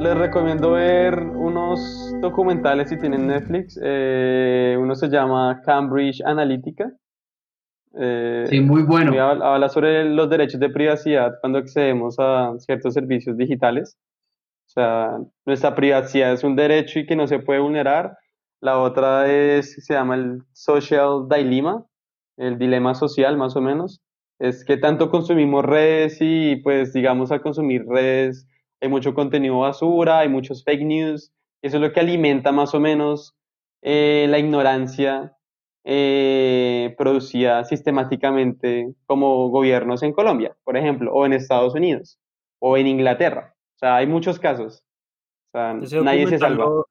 Les recomiendo ver unos documentales si tienen Netflix. Eh, uno se llama Cambridge Analytica. Eh, Sí, muy bueno. habla sobre los derechos de privacidad cuando accedemos a ciertos servicios digitales. O sea, nuestra privacidad es un derecho y que no se puede vulnerar. La otra es, se llama el social dilemma, el dilema social más o menos. Es que tanto consumimos redes y pues digamos al consumir redes hay mucho contenido basura, hay muchos fake news. Eso es lo que alimenta más o menos eh, la ignorancia eh, producida sistemáticamente como gobiernos en Colombia, por ejemplo, o en Estados Unidos, o en Inglaterra. O sea, hay muchos casos. O sea, Ese nadie se documental salva. Lo,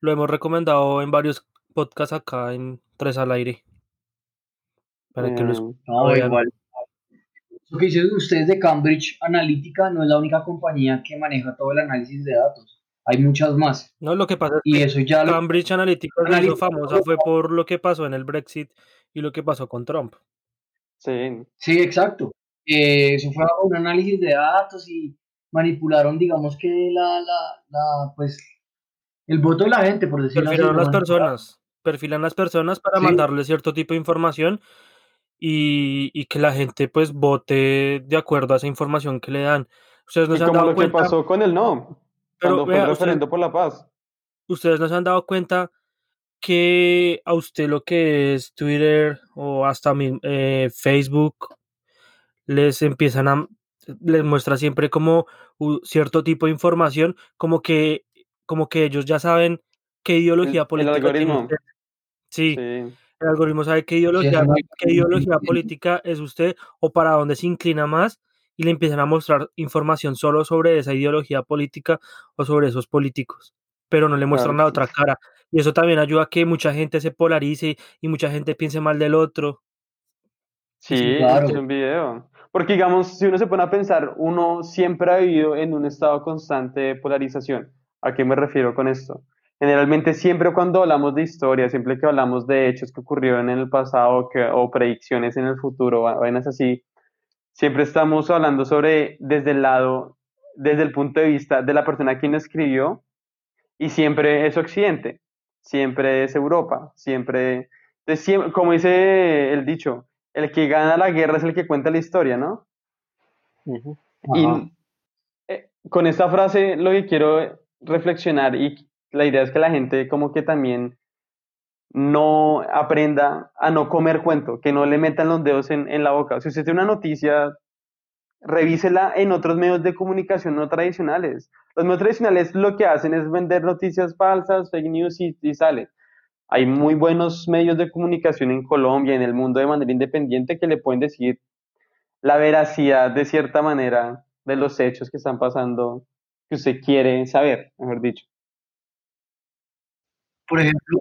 lo hemos recomendado en varios podcasts acá en Tres al Aire. Para que lo escuchen. No, igual. Lo que dicen ustedes de Cambridge Analytica no es la única compañía que maneja todo el análisis de datos. Hay muchas más. No, lo que pasa es Y que eso ya lo, Cambridge Analytica se hizo Analytica. famosa fue <laughs> por lo que pasó en el Brexit y lo que pasó con Trump. sí, Sí, exacto. Eh, eso fue un análisis de datos y manipularon, digamos que la, la, la, pues, el voto de la gente, por decirlo así. Perfilan lo las personas, perfilan las personas para Sí. mandarle cierto tipo de información y, y que la gente pues vote de acuerdo a esa información que le dan. Ustedes no y se han como dado lo que cuenta, pasó con el no, pero cuando fue vea, el referendo por la paz. ustedes no se han dado cuenta que a usted lo que es Twitter o hasta eh, Facebook les empiezan a les muestra siempre como cierto tipo de información como que como que ellos ya saben qué El, ideología el política tiene algoritmo. Sí, sí. El algoritmo sabe qué ideología, qué ideología política es usted o para dónde se inclina más y le empiezan a mostrar información solo sobre esa ideología política o sobre esos políticos, pero no le muestran Claro la sí. otra cara. Y eso también ayuda a que mucha gente se polarice y mucha gente piense mal del otro. Sí, Claro. es un video. Porque digamos, si uno se pone a pensar, uno siempre ha vivido en un estado constante de polarización. ¿A qué me refiero con esto? Generalmente siempre cuando hablamos de historia, siempre que hablamos de hechos que ocurrieron en el pasado que, o predicciones en el futuro, vainas así, siempre estamos hablando sobre desde el lado, desde el punto de vista de la persona quien lo escribió y siempre es Occidente, siempre es Europa, siempre, entonces, siem- como dice el dicho, el que gana la guerra es el que cuenta la historia, ¿no? Y Ajá. eh, con esta frase lo que quiero reflexionar y la idea es que la gente como que también no aprenda a no comer cuento, que no le metan los dedos en, la boca. Si usted tiene una noticia, revísela en otros medios de comunicación no tradicionales. Los medios tradicionales lo que hacen es vender noticias falsas, fake news y, y sale. Hay muy buenos medios de comunicación en Colombia, en el mundo de manera independiente, que le pueden decir la veracidad de cierta manera de los hechos que están pasando, que usted quiere saber, mejor dicho. Por ejemplo,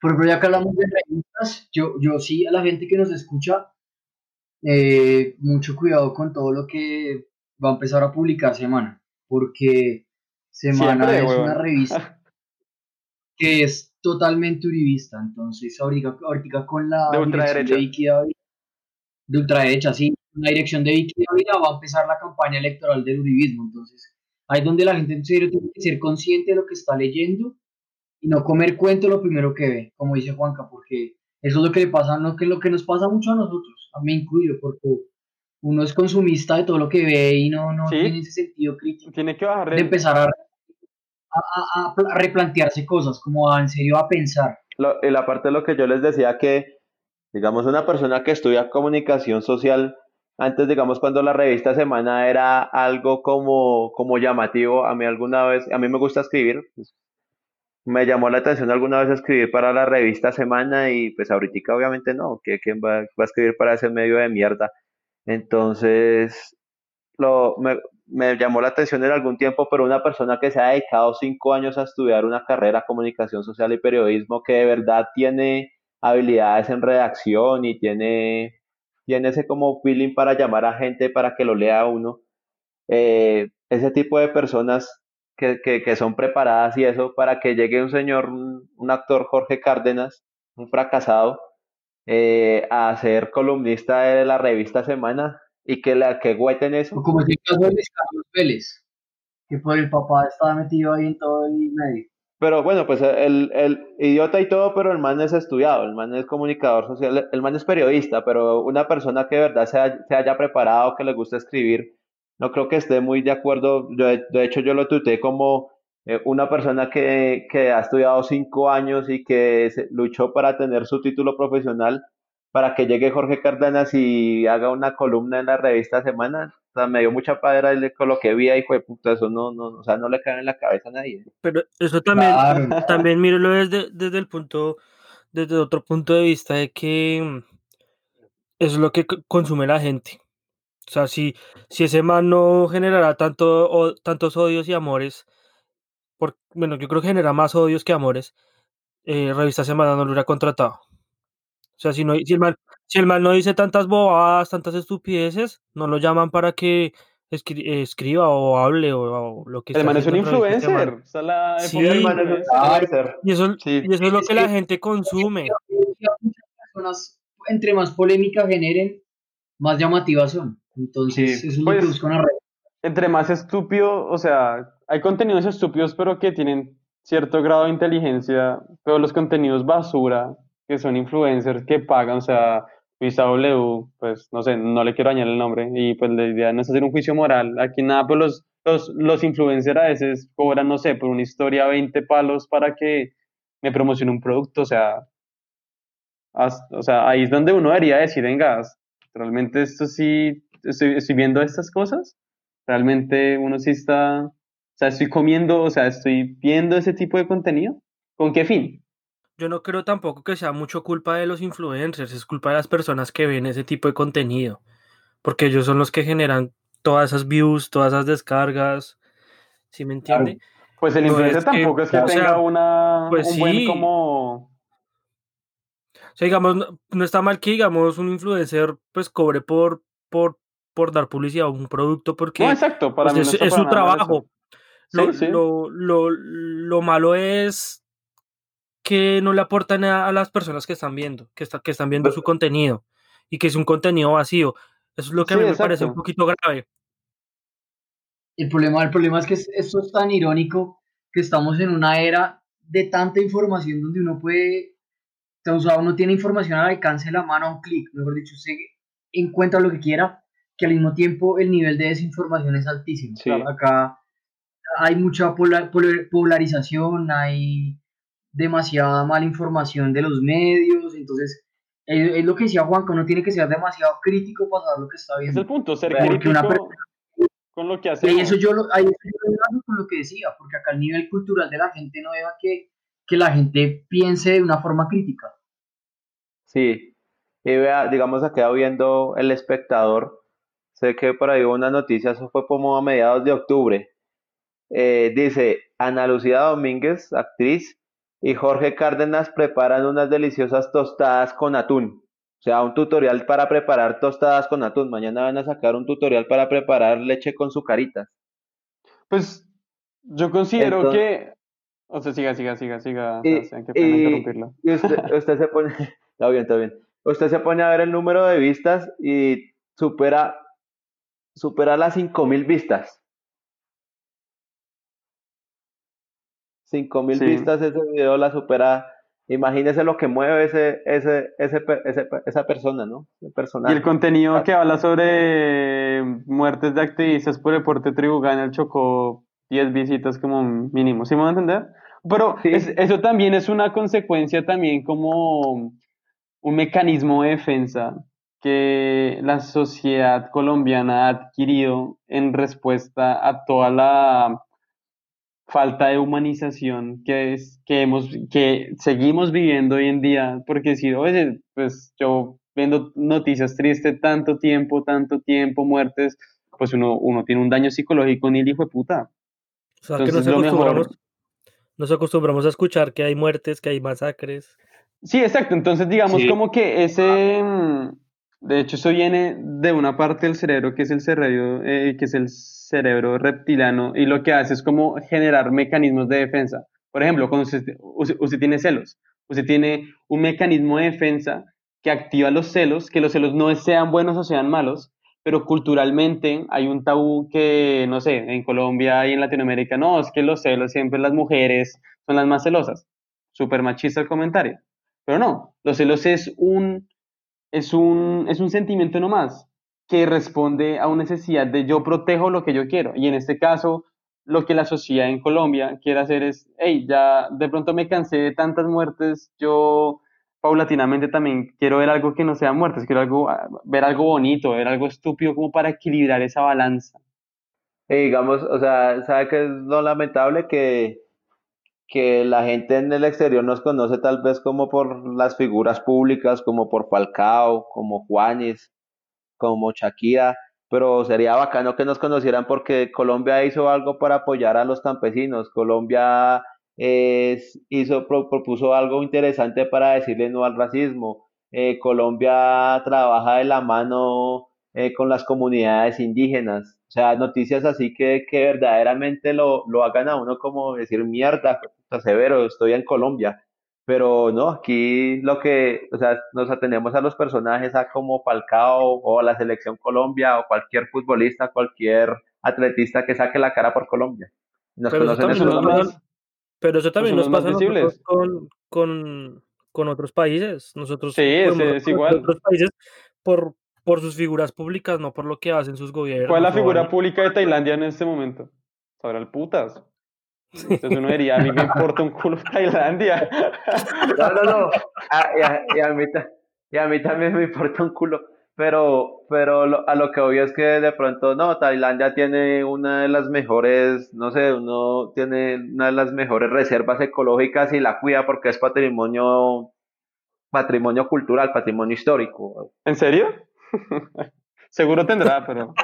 por ejemplo, ya que hablamos de revistas, yo, yo sí a la gente que nos escucha, eh, mucho cuidado con todo lo que va a empezar a publicar Semana, porque Semana Siempre, es una revista <laughs> que es totalmente uribista, entonces ahorita, ahorita con la De ultraderecha. de Vicky Dávila, de ultraderecha, sí, la dirección de Vicky Dávila va a empezar la campaña electoral del uribismo, entonces ahí es donde la gente en serio tiene que ser consciente de lo que está leyendo y no comer cuento lo primero que ve, como dice Juanca, porque eso es lo que le pasa, lo que, lo que nos pasa mucho a nosotros, a mí incluido, porque uno es consumista de todo lo que ve y no, no Sí. tiene ese sentido crítico Tiene que bajar de empezar a, a, a- a pla- a replantearse cosas, como a, en serio a pensar. Lo- y la parte de lo que yo les decía que, digamos, una persona que estudia comunicación social, antes, digamos, cuando la revista Semana era algo como, como llamativo, a mí alguna vez, a mí me gusta escribir, pues, me llamó la atención alguna vez escribir para la revista Semana y pues ahorita obviamente no, que quién va, a escribir para ese medio de mierda. Entonces, lo, me, me llamó la atención en algún tiempo, pero una persona que se ha dedicado cinco años a estudiar una carrera comunicación social y periodismo, que de verdad tiene habilidades en redacción y tiene, tiene ese como feeling para llamar a gente para que lo lea uno, eh, ese tipo de personas que, que, que son preparadas y eso, para que llegue un señor, un, un actor Jorge Cárdenas, un fracasado, eh, a ser columnista de la revista Semana y que la que en eso. Como es el caso de Luis Carlos Vélez, que por el papá estaba metido ahí en todo el medio. Pero bueno, pues el, el idiota y todo, pero el man es estudiado, el man es comunicador social, el man es periodista, pero una persona que de verdad se, ha- se haya preparado, que le gusta escribir, no creo que esté muy de acuerdo. Yo, de hecho, yo lo tuteé como eh, una persona que, que ha estudiado cinco años y que se- luchó para tener su título profesional, para que llegue Jorge Cárdenas y haga una columna en la revista Semana. O sea, me dio mucha padera y le coloqué vía y fue puta, eso no, no, o sea, no le cae en la cabeza a nadie. Pero eso también, Claro, <laughs> también mírelo desde, desde el punto, desde otro punto de vista de que mm, eso es lo que consume la gente. O sea, si, si ese man no generará tanto, o- tantos odios y amores, por, bueno, yo creo que genera más odios que amores, eh, Revista Semana no lo hubiera contratado. O sea, si, no, si, el man, si el man no dice tantas bobadas, tantas estupideces, no lo llaman para que escri- eh, escriba o hable o, o lo que del el man es un influencer. Y eso, Sí. y eso es lo que la gente consume. muchas personas, entre más polémica generen, más llamativas son. Entonces, Sí, eso es lo pues- que entre más estúpido, o sea, hay contenidos estúpidos pero que tienen cierto grado de inteligencia, pero los contenidos basura, que son influencers que pagan, o sea, W, pues no sé, no le quiero dañar el nombre, y pues la idea no es hacer un juicio moral, aquí nada, pues los, los, los influencers a veces cobran, no sé, por una historia 20 palos para que me promocione un producto, o sea, o sea, ahí es donde uno debería decir, venga, realmente esto sí, estoy, estoy viendo estas cosas, realmente uno sí está, o sea, estoy comiendo, o sea, estoy viendo ese tipo de contenido, ¿con qué fin? Yo no creo tampoco que sea mucho culpa de los influencers, es culpa de las personas que ven ese tipo de contenido, porque ellos son los que generan todas esas views, todas esas descargas, ¿sí me entiende? Pues el No, influencer que, tampoco es que o sea, tenga una, pues un buen sí. como, O sea, digamos, no, no está mal que, digamos, un influencer, pues, cobre por, por, por dar publicidad a un producto, porque no, exacto, para pues, mí no es, su trabajo. Lo, Sí, sí. Lo, lo, lo malo es que no le aporta nada a las personas que están viendo, que, está, que están viendo su contenido, y que es un contenido vacío. Eso es lo que a mí me parece un poquito grave. El problema, el problema es que es- esto es tan irónico que estamos en una era de tanta información donde uno puede, o sea, uno tiene información al alcance de la mano a un clic, mejor dicho, usted encuentra lo que quiera, que al mismo tiempo el nivel de desinformación es altísimo. Sí. acá hay mucha pola- polar- polarización, hay demasiada mala información de los medios, entonces es, es lo que decía Juanca, uno tiene que ser demasiado crítico para saber lo que está Es viendo. el punto, ser Porque crítico una per- con lo que Y hacemos. eso yo lo, ahí eso yo lo con lo que decía, porque acá el nivel cultural de la gente no deja que, que la gente piense de una forma crítica. Sí, y vea, digamos, ha quedado viendo el espectador. Sé que por ahí hubo una noticia, eso fue como a mediados de octubre. Eh, dice, Ana Lucía Domínguez, actriz, y Jorge Cárdenas preparan unas deliciosas tostadas con atún. O sea, un tutorial para preparar tostadas con atún. Mañana van a sacar un tutorial para preparar leche con sucaritas. Pues yo considero Entonces- que, o sea, siga, siga, siga, siga, Y, Sebastián, qué pena y- interrumpirlo. <laughs> y usted, usted se pone, <laughs> está bien, está bien. Usted se pone a ver el número de vistas y supera, supera las 5000 vistas. 5000 Sí. vistas ese video la supera. Imagínese lo que mueve ese, ese, ese, esa persona, ¿no? Ese Y el contenido que habla sobre muertes de activistas por deporte tribu gana chocó 10 visitas como mínimo, ¿sí me van a entender? Pero Sí. es- eso también es una consecuencia también como un mecanismo de defensa que la sociedad colombiana ha adquirido en respuesta a toda la falta de humanización que es que hemos que seguimos viviendo hoy en día porque si oye pues yo viendo noticias tristes tanto tiempo tanto tiempo muertes pues uno uno tiene un daño psicológico ni el hijo de puta O sea, que nos mejor acostumbramos, nos acostumbramos a escuchar que hay muertes, que hay masacres. Sí, exacto. Entonces, digamos Sí. como que ese, mm, De hecho, eso viene de una parte del cerebro que es el cerebro, eh, que es el cerebro reptiliano y lo que hace es como generar mecanismos de defensa. Por ejemplo, cuando usted, tiene celos, usted tiene un mecanismo de defensa que activa los celos, que los celos no sean buenos o sean malos, pero culturalmente hay un tabú que, no sé, en Colombia y en Latinoamérica, no, es que los celos siempre las mujeres son las más celosas. Súper machista el comentario. Pero no, los celos es un, es un, es un sentimiento nomás que responde a una necesidad de yo protejo lo que yo quiero. Y en este caso, lo que la sociedad en Colombia quiere hacer es, hey, ya de pronto me cansé de tantas muertes, yo paulatinamente también quiero ver algo que no sea muertes, quiero algo, ah, ver algo bonito, ver algo estúpido como para equilibrar esa balanza. Y digamos, o sea, ¿sabe qué es lo lamentable? Que, que la gente en el exterior nos conoce tal vez como por las figuras públicas, como por Falcao, como Juanes, como Shakira, pero sería bacano que nos conocieran porque Colombia hizo algo para apoyar a los campesinos. Colombia eh, hizo, pro- propuso algo interesante para decirle no al racismo. Eh, Colombia trabaja de la mano eh, con las comunidades indígenas. O sea, noticias así que, que verdaderamente lo, lo hagan a uno como decir, mierda, severo, estoy en Colombia. Pero no, aquí lo que, o sea, nos atenemos a los personajes, a como Falcao o la Selección Colombia o cualquier futbolista, cualquier atletista que saque la cara por Colombia. Nos Pero eso conocen también nos más, pero eso también nos pasa con, con, con otros países. Nosotros Sí, es, es igual. otros países por, por sus figuras públicas, no por lo que hacen sus ¿Cuál es gobiernos la figura pública de Tailandia en este momento? Sabrá el putas. Entonces uno diría, a mí me importa un culo Tailandia. <laughs> No, no, no. Ah, y, a, y a mí, y a mí también me importa un culo. Pero, pero lo- a lo que voy es que de pronto, no, Tailandia tiene una de las mejores, no sé, uno tiene una de las mejores reservas ecológicas y la cuida porque es patrimonio, patrimonio cultural, patrimonio histórico. ¿En serio? <laughs> Seguro tendrá, pero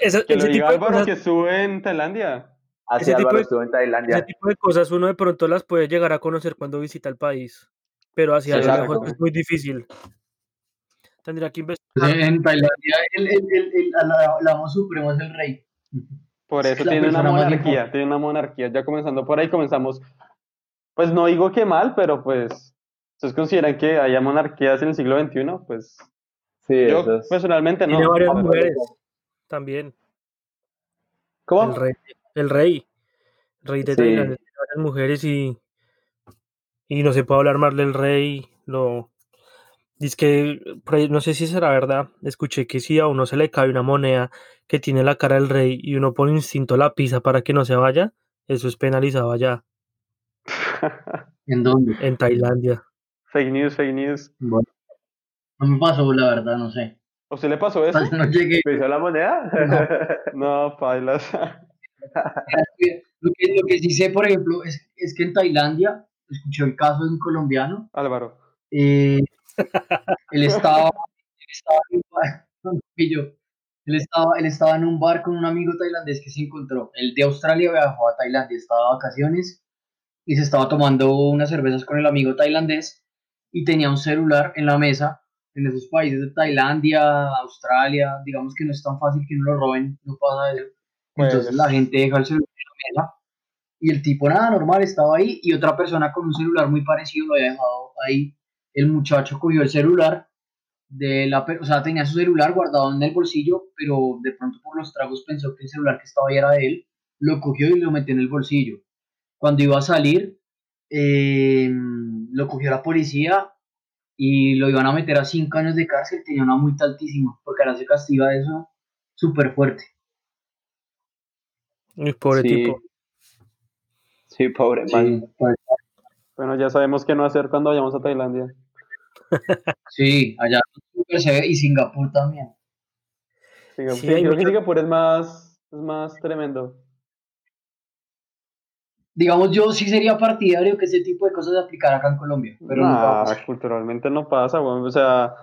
Ese, <laughs> que lo ese diga tipo de Álvaro cosas, que sube en Tailandia. Así ese tipo Álvaro de, estuvo en ese Tailandia. tipo de cosas uno de pronto las puede llegar a conocer cuando visita el país, pero hacia Sí, lo lejos es muy difícil. Tendría que investigar. En Tailandia, el, el, el, el, el- el amo supremo es el rey. Por Es eso la tiene una monarquía, tiene una monarquía. Ya comenzando por ahí, comenzamos. Pues no digo que mal, pero pues, ¿ustedes consideran que haya monarquías en el siglo XXI? Pues Sí, yo eso es. personalmente Tiene no. varias pero- mujeres también. ¿Cómo? el rey, el rey de Sí. Tailandia tiene varias mujeres y, y no se puede hablar mal del rey. Lo dice que, no sé si será verdad. Escuché que si a uno se le cae una moneda que tiene la cara del rey y uno por instinto la pisa para que no se vaya, eso es penalizado allá <laughs> ¿En dónde? en Tailandia. fake news, fake news. Bueno, no me pasó, la verdad, no sé. ¿A usted le pasó <laughs> eso? No llegué. ¿Pisó la moneda? No, <laughs> pailas. Lo que, lo que sí sé, por ejemplo, es, es que en Tailandia, escuché el caso de un colombiano, Álvaro. eh, <laughs> él estaba, él estaba en un bar, <laughs> él estaba, él estaba en un bar con un amigo tailandés que se encontró. Él de Australia viajó a Tailandia, estaba de vacaciones y se estaba tomando unas cervezas con el amigo tailandés y tenía un celular en la mesa. En esos países de Tailandia, Australia, digamos que no es tan fácil que no lo roben, no pasa eso. Entonces Pues- la gente deja el celular en la mesa y el tipo nada normal estaba ahí y otra persona con un celular muy parecido lo había dejado ahí. El muchacho cogió el celular de la, o sea, tenía su celular guardado en el bolsillo, pero de pronto por los tragos pensó que el celular que estaba ahí era de él, lo cogió y lo metió en el bolsillo. Cuando iba a salir, eh, lo cogió la policía y lo iban a meter a cinco años de cárcel, tenía una multa altísima, porque ahora se castiga eso súper fuerte. Pobre Sí. tipo. Sí, pobre. Sí, Bueno, ya sabemos qué no hacer cuando vayamos a Tailandia. <laughs> sí, allá súper se ve y Singapur también. Singapur- Sí, sí, creo que Singapur es más, es más tremendo. Digamos, yo sí sería partidario que ese tipo de cosas se aplicara acá en Colombia, pero Nah, pasar. culturalmente no pasa. O sea,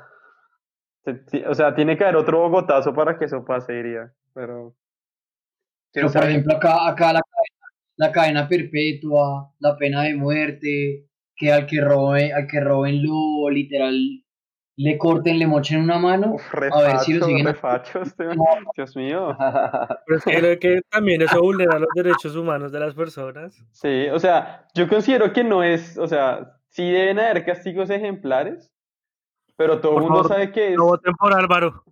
o sea, tiene que haber otro Bogotazo para que eso pase, diría. Pero, Pero, o sea, por ejemplo, acá, acá la, cadena, la cadena perpetua, la pena de muerte, que al que robe, al que roben lo literal, le corten, le mochen una mano, Uf, a ver si lo siguen. refacho, este- Dios mío. <laughs> Pero es que creo que también eso <laughs> vulnera los derechos humanos de las personas. Sí, o sea, yo considero que no es, o sea, sí deben haber castigos ejemplares, pero todo el mundo favor, sabe que es... No voten por Álvaro.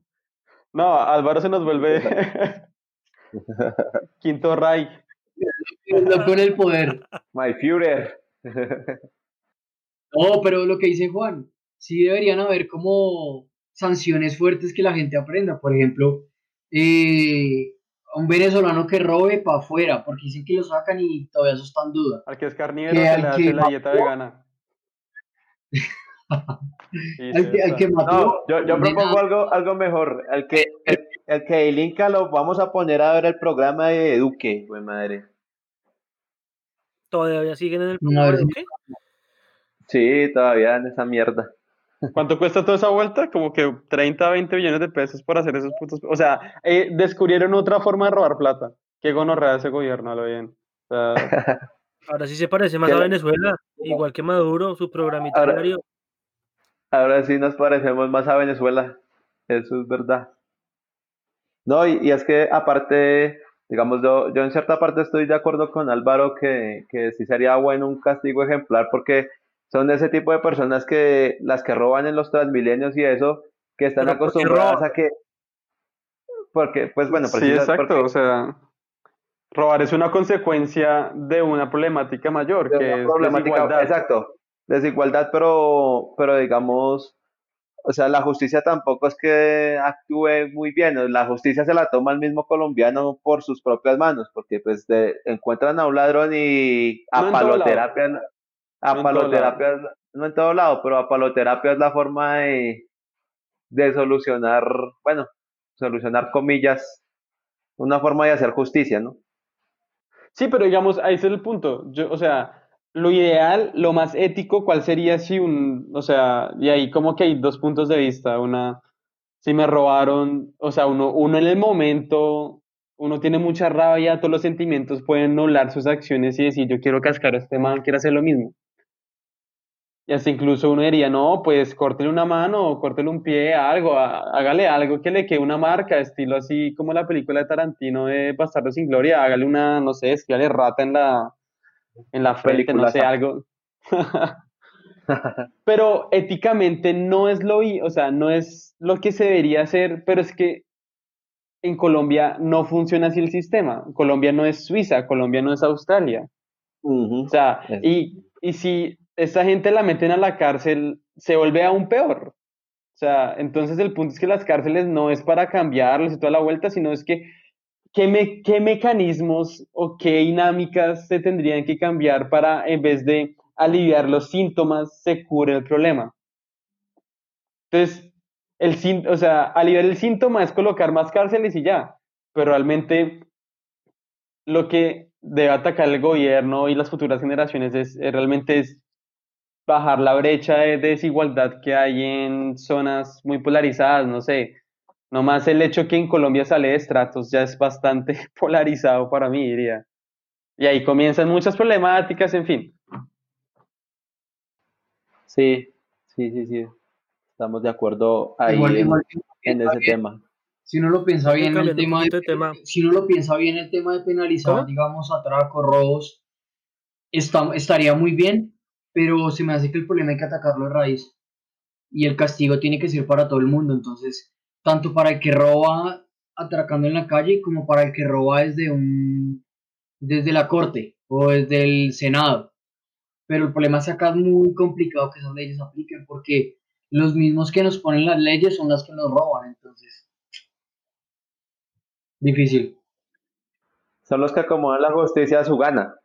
No, Álvaro se nos vuelve <laughs> <laughs> Quinto Reich. Loco en el poder. My Führer. No, pero lo que dice Juan, sí deberían haber como sanciones fuertes que la gente aprenda. Por ejemplo, eh, a un venezolano que robe para afuera, porque dicen que lo sacan y todavía eso está en duda. Al que es carnívoro Que se al le que hace la dieta vegana. <laughs> Al que, al sea, que mató, No, yo, propongo algo, algo mejor. El que, el, el que el Inca lo vamos a poner a ver el programa de Duque, güey madre. Todavía siguen en el programa de Duque. Sí, todavía en esa mierda. <laughs> ¿Cuánto cuesta toda esa vuelta? Como que 30, 20 millones de pesos por hacer esos putos... O sea, eh, descubrieron otra forma de robar plata. Qué gonorrea ese gobierno, a lo bien. O sea, <laughs> Ahora sí se parece más ¿Qué a Venezuela, igual que Maduro, su programita. Ahora sí nos parecemos más a Venezuela. Eso es verdad. No, y, y es que aparte, digamos, yo, yo en cierta parte estoy de acuerdo con Álvaro que, que sí sería bueno un castigo ejemplar porque son ese tipo de personas que las que roban en los transmilenios y eso, que están Pero ¿por qué acostumbradas a que... Porque, pues bueno, sí, precisamente exacto. porque- O sea, robar es una consecuencia de una problemática mayor, de que una es problemática, desigualdad. exacto, desigualdad, pero, pero digamos, o sea, la justicia tampoco es que actúe muy bien, la justicia se la toma el mismo colombiano por sus propias manos, porque pues de- encuentran a un ladrón y a No en paloterapia, a No en todo paloterapia, no en todo lado, pero a paloterapia es la forma de, de solucionar, bueno, solucionar comillas, una forma de hacer justicia, ¿no? Sí, pero digamos, ahí es el punto. Yo, o sea, lo ideal, lo más ético, ¿cuál sería si un, o sea, y ahí como que hay dos puntos de vista, una, si me robaron, o sea, uno, uno en el momento, uno tiene mucha rabia, todos los sentimientos pueden nublar sus acciones y decir, yo quiero cascar a este man, quiero hacer lo mismo. Y hasta incluso uno diría, no, pues córtele una mano, córtele un pie, algo, há- hágale algo que le quede una marca, estilo así como la película de Tarantino de Bastardo sin Gloria, hágale una, no sé, esquíale rata en la, en la frente, no sé, algo. <laughs> <laughs> Pero éticamente no es lo, o sea, no es lo que se debería hacer, pero es que en Colombia no funciona así el sistema. Colombia no es Suiza, Colombia no es Australia. O sea, y, y si esa gente la meten a la cárcel, se vuelve aún peor. O sea, entonces el punto es que las cárceles no es para cambiarles y toda la vuelta, sino es que ¿qué, me- qué mecanismos o qué dinámicas se tendrían que cambiar para, en vez de aliviar los síntomas, se cure el problema? Entonces, el, o sea, aliviar el síntoma es colocar más cárceles y ya, pero realmente lo que debe atacar el gobierno y las futuras generaciones es, es realmente es bajar la brecha de desigualdad que hay en zonas muy polarizadas, no sé. Nomás el hecho que en Colombia sale de estratos ya es bastante <laughs> polarizado para mí, diría. Y ahí comienzan muchas problemáticas, en fin. Sí, sí, sí, sí. Estamos de acuerdo ahí igual- en, igual- en ese tema. si uno lo piensa bien el tema de, poquito de tema. si uno lo piensa bien el tema de penalizar, ¿Cómo? digamos, atracos, robos, está, estaría muy bien, pero se me hace que el problema hay que atacarlo de raíz. Y el castigo tiene que ser para todo el mundo, entonces, tanto para el que roba atracando en la calle como para el que roba desde un desde la corte o desde el senado. Pero el problema es que acá es muy complicado que esas leyes se apliquen porque los mismos que nos ponen las leyes son las que nos roban, entonces difícil. Son los que acomodan la justicia a su gana.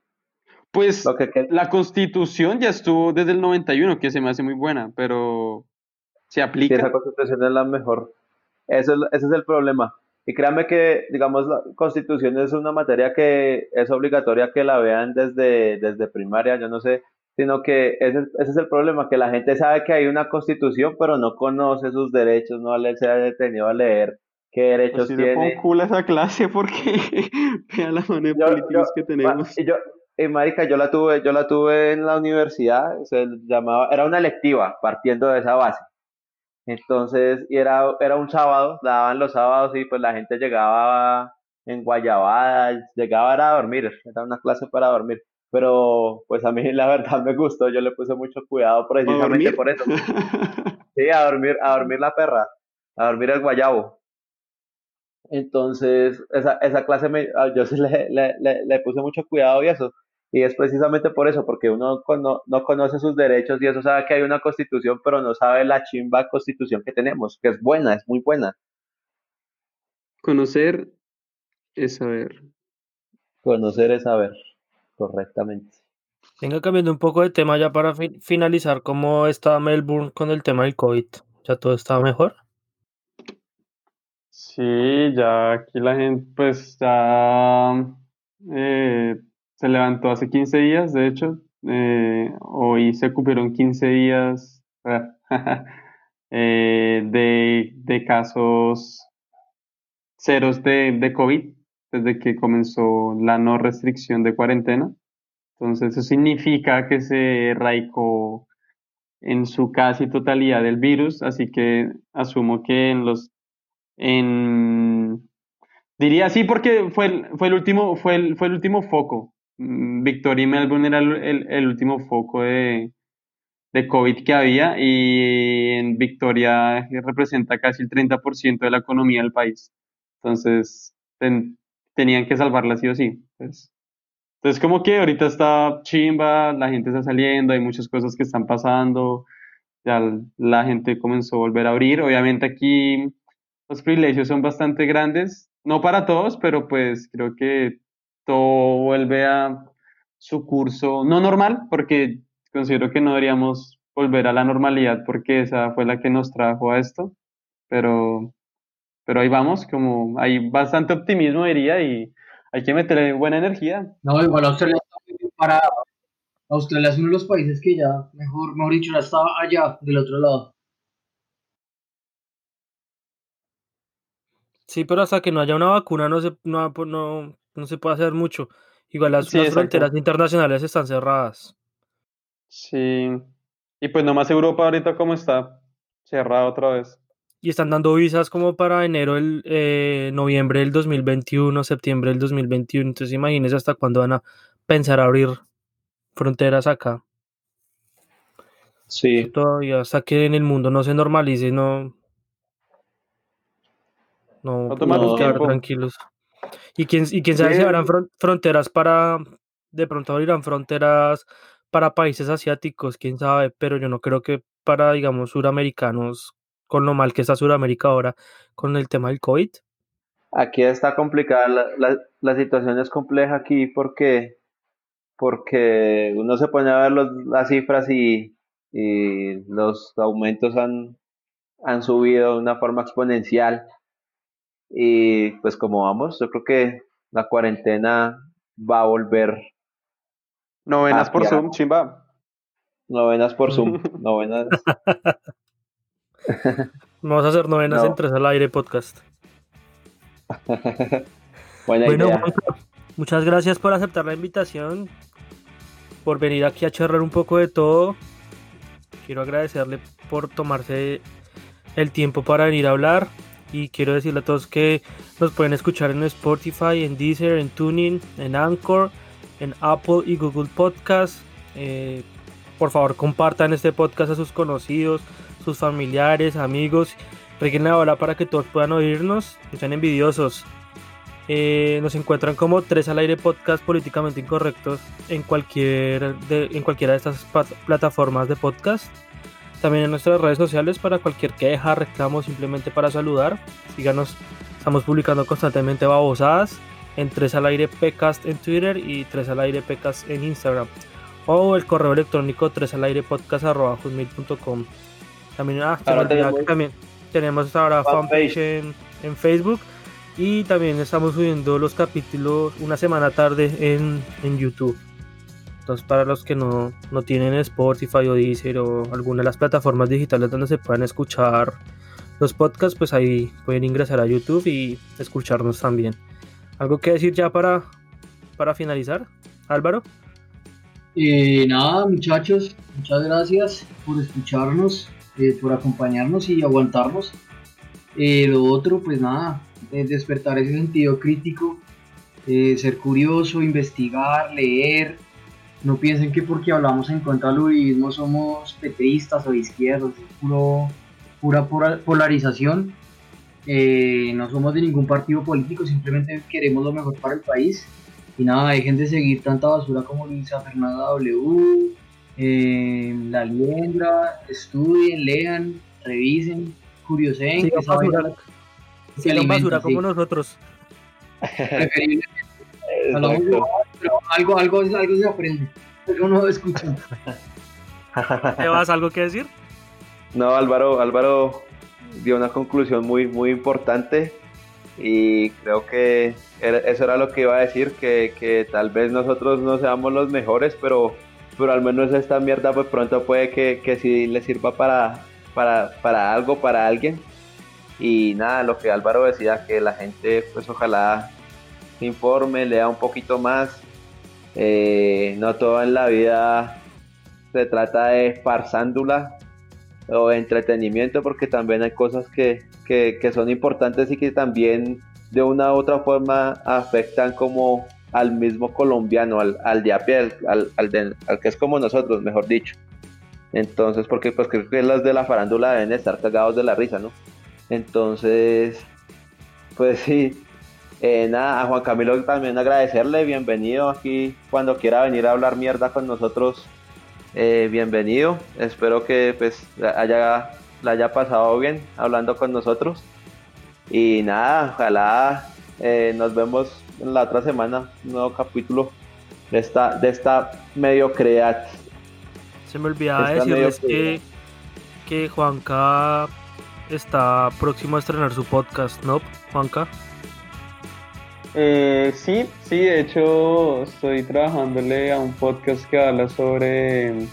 Pues Lo que, que- la constitución ya estuvo desde el 91, que se me hace muy buena, pero se sí, aplica. esa constitución es la mejor. Eso es, ese es el problema. Y créanme que, digamos, la constitución es una materia que es obligatoria que la vean desde, desde primaria, yo no sé, sino que ese, ese es el problema, que la gente sabe que hay una constitución, pero no conoce sus derechos, no se ha detenido a leer qué derechos Pues le tiene. pongo culo esa clase porque <laughs> vea la manera de Yo- políticos yo- que tenemos. Y yo, y marica, yo la tuve, yo la tuve en la universidad, se llamaba, era una electiva, partiendo de esa base. Entonces, y era, era un sábado, daban los sábados y pues la gente llegaba en Guayabada, llegaba a dormir, era una clase para dormir. Pero pues a mí <laughs> la verdad me gustó, yo le puse mucho cuidado precisamente por eso. Sí, a dormir, a dormir la perra, a dormir el guayabo. Entonces, esa, esa clase me, yo sí le, le, le, puse mucho cuidado y eso. Y es precisamente por eso, porque uno no, no, conoce sus derechos y eso sabe que hay una constitución, pero no sabe la chimba constitución que tenemos, que es buena, es muy buena. Conocer es saber. Conocer es saber, correctamente. Venga, cambiando un poco de tema ya para finalizar, ¿cómo está Melbourne con el tema del COVID? ¿Ya todo está mejor? Sí, ya aquí la gente pues ya eh, se levantó hace 15 días, de hecho, eh, hoy se cumplieron 15 días <laughs> eh, de, de, casos ceros de, de COVID desde que comenzó la no restricción de cuarentena. Entonces, eso significa que se erradicó en su casi totalidad el virus, así que asumo que en los en diría sí porque fue fue el último fue el, fue el último foco. Mm, Victoria y Melbourne era el, último foco de, COVID que había y en Victoria representa casi el 30% de la economía del país. Entonces, tenían que salvarla sí o sí. Pues. Entonces, como que ahorita está chimba, la gente está saliendo, hay muchas cosas que están pasando, ya la gente comenzó a volver a abrir. Obviamente aquí los privilegios son bastante grandes, no para todos, pero pues creo que todo vuelve a su curso, no normal, porque considero que no deberíamos volver a la normalidad porque esa fue la que nos trajo a esto, pero pero ahí vamos, como hay bastante optimismo, diría, y hay que meterle buena energía. No, igual Australia está muy bien parada. Australia es uno de los países que ya, mejor, mejor dicho, ya estaba allá, del otro lado. Sí, pero hasta que no haya una vacuna no se, no, no, no se puede hacer mucho. Igual las, fronteras internacionales están cerradas. Sí. Y pues nomás Europa ahorita cómo está, cerrada otra vez y están dando visas como para enero, el, eh, noviembre del 2021, septiembre del 2021. Entonces imagínense hasta cuándo van a pensar abrir fronteras acá. Sí. todavía hasta que en el mundo no se normalice, no. No, quedar tranquilos. Y quién, y quién sabe si habrán fronteras para. De pronto abrirán fronteras para países asiáticos, quién sabe, pero yo no creo que para, digamos, suramericanos con lo mal que está Sudamérica ahora con el tema del COVID? Aquí está complicada, la, la, situación es compleja aquí porque, porque uno se pone a ver los, las cifras y, y los aumentos han, han subido de una forma exponencial. Y pues como vamos, yo creo que la cuarentena va a volver. Novenas por Zoom, chimba. Novenas por Zoom, <laughs> novenas. <laughs> Vamos a hacer novenas en Tres al Aire podcast. <laughs> bueno, muchas gracias por aceptar la invitación, por venir aquí a charlar un poco de todo. Quiero agradecerle por tomarse el tiempo para venir a hablar y quiero decirle a todos que nos pueden escuchar en Spotify, en Deezer, en Tuning, en Anchor, en Apple y Google Podcast. Eh, por favor, compartan este podcast a sus conocidos, sus familiares, amigos. Reguen la hora para que todos puedan oírnos, no sean envidiosos. Eh, nos encuentran como Tres al Aire Podcast Políticamente Incorrectos en, cualquier de, en cualquiera de estas plataformas de podcast. También en nuestras redes sociales para cualquier queja, reclamo, simplemente para saludar. Síganos, estamos publicando constantemente babosadas en Tres al Aire Pcast en Twitter y Tres al Aire Pcast en Instagram. O el correo electrónico 3 al aire podcast también, ah, tenemos, también tenemos ahora fanpage en, en, Facebook y también estamos subiendo los capítulos una semana tarde en, en YouTube. Entonces, para los que no, no, tienen Spotify o Deezer o alguna de las plataformas digitales donde se puedan escuchar los podcasts, pues ahí pueden ingresar a YouTube y escucharnos también. ¿Algo que decir ya para, para finalizar, Álvaro? Eh, nada, muchachos, muchas gracias por escucharnos. eh, por acompañarnos y aguantarnos. Eh, lo otro, pues nada, despertar ese sentido crítico, ser curioso, investigar, leer. No piensen que porque hablamos en contra del uribismo somos petristas o izquierdos, es puro, pura polarización. no somos de ningún partido político, simplemente queremos lo mejor para el país. Y nada, dejen de seguir tanta basura como Luisa Fernanda W, eh, La Liendra, estudien, lean, revisen, curiosen. Sigan basura, sigan basura como nosotros. Algo, algo, algo se aprende, algo no escuchan. <laughs> ¿Te vas algo que decir? No, Álvaro, Álvaro dio una conclusión muy, muy importante y creo que eso era lo que iba a decir, que, tal vez nosotros no seamos los mejores, pero, pero al menos esta mierda pues pronto puede que, que sí le sirva para, para, algo, para alguien. Y nada, lo que Álvaro decía, que la gente pues ojalá se informe, lea un poquito más. Eh, no todo en la vida se trata de farsándula o entretenimiento, porque también hay cosas que, que, son importantes y que también de una u otra forma afectan como al mismo colombiano, al, al de a pie, al, al, que es como nosotros, mejor dicho. Entonces, porque pues creo que las de la farándula deben estar cagados de la risa, ¿no? Entonces, pues sí, eh, nada, a Juan Camilo también agradecerle, bienvenido aquí cuando quiera venir a hablar mierda con nosotros, eh, bienvenido. Espero que pues haya la haya pasado bien hablando con nosotros. Y nada, ojalá eh, nos vemos en la otra semana, un nuevo capítulo de esta, de esta mediocridad. Se me olvidaba decirles que, que Juanca está próximo a estrenar su podcast, ¿no, Juanca? Eh, sí, sí, de hecho estoy trabajándole a un podcast que habla sobre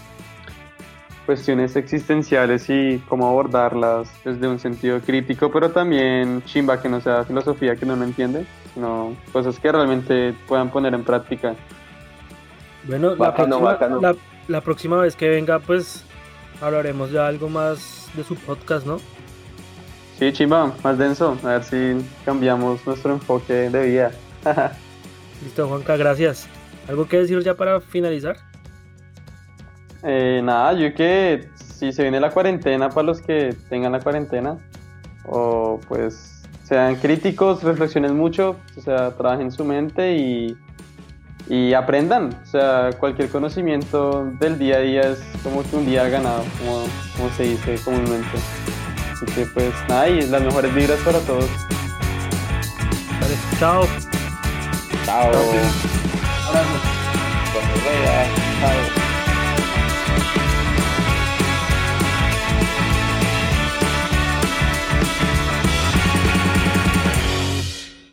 cuestiones existenciales y cómo abordarlas desde un sentido crítico, pero también chimba que no sea filosofía que no lo entiende, sino cosas que realmente puedan poner en práctica. Bueno, la, próxima, La, próxima vez que venga, pues hablaremos de algo más de su podcast, ¿no? Sí, chimba, más denso, a ver si cambiamos nuestro enfoque de vida. <laughs> Listo, Juanca, gracias. ¿Algo que decir ya para finalizar? Eh, nada, yo que si se viene la cuarentena para los que tengan la cuarentena, o pues sean críticos, reflexionen mucho, o sea, trabajen su mente y, y aprendan. O sea, cualquier conocimiento del día a día es como que un día ganado, como, como se dice comúnmente. Así que pues nada, y las mejores vibras para todos. Vale, chao. Chao. Chao. Chao.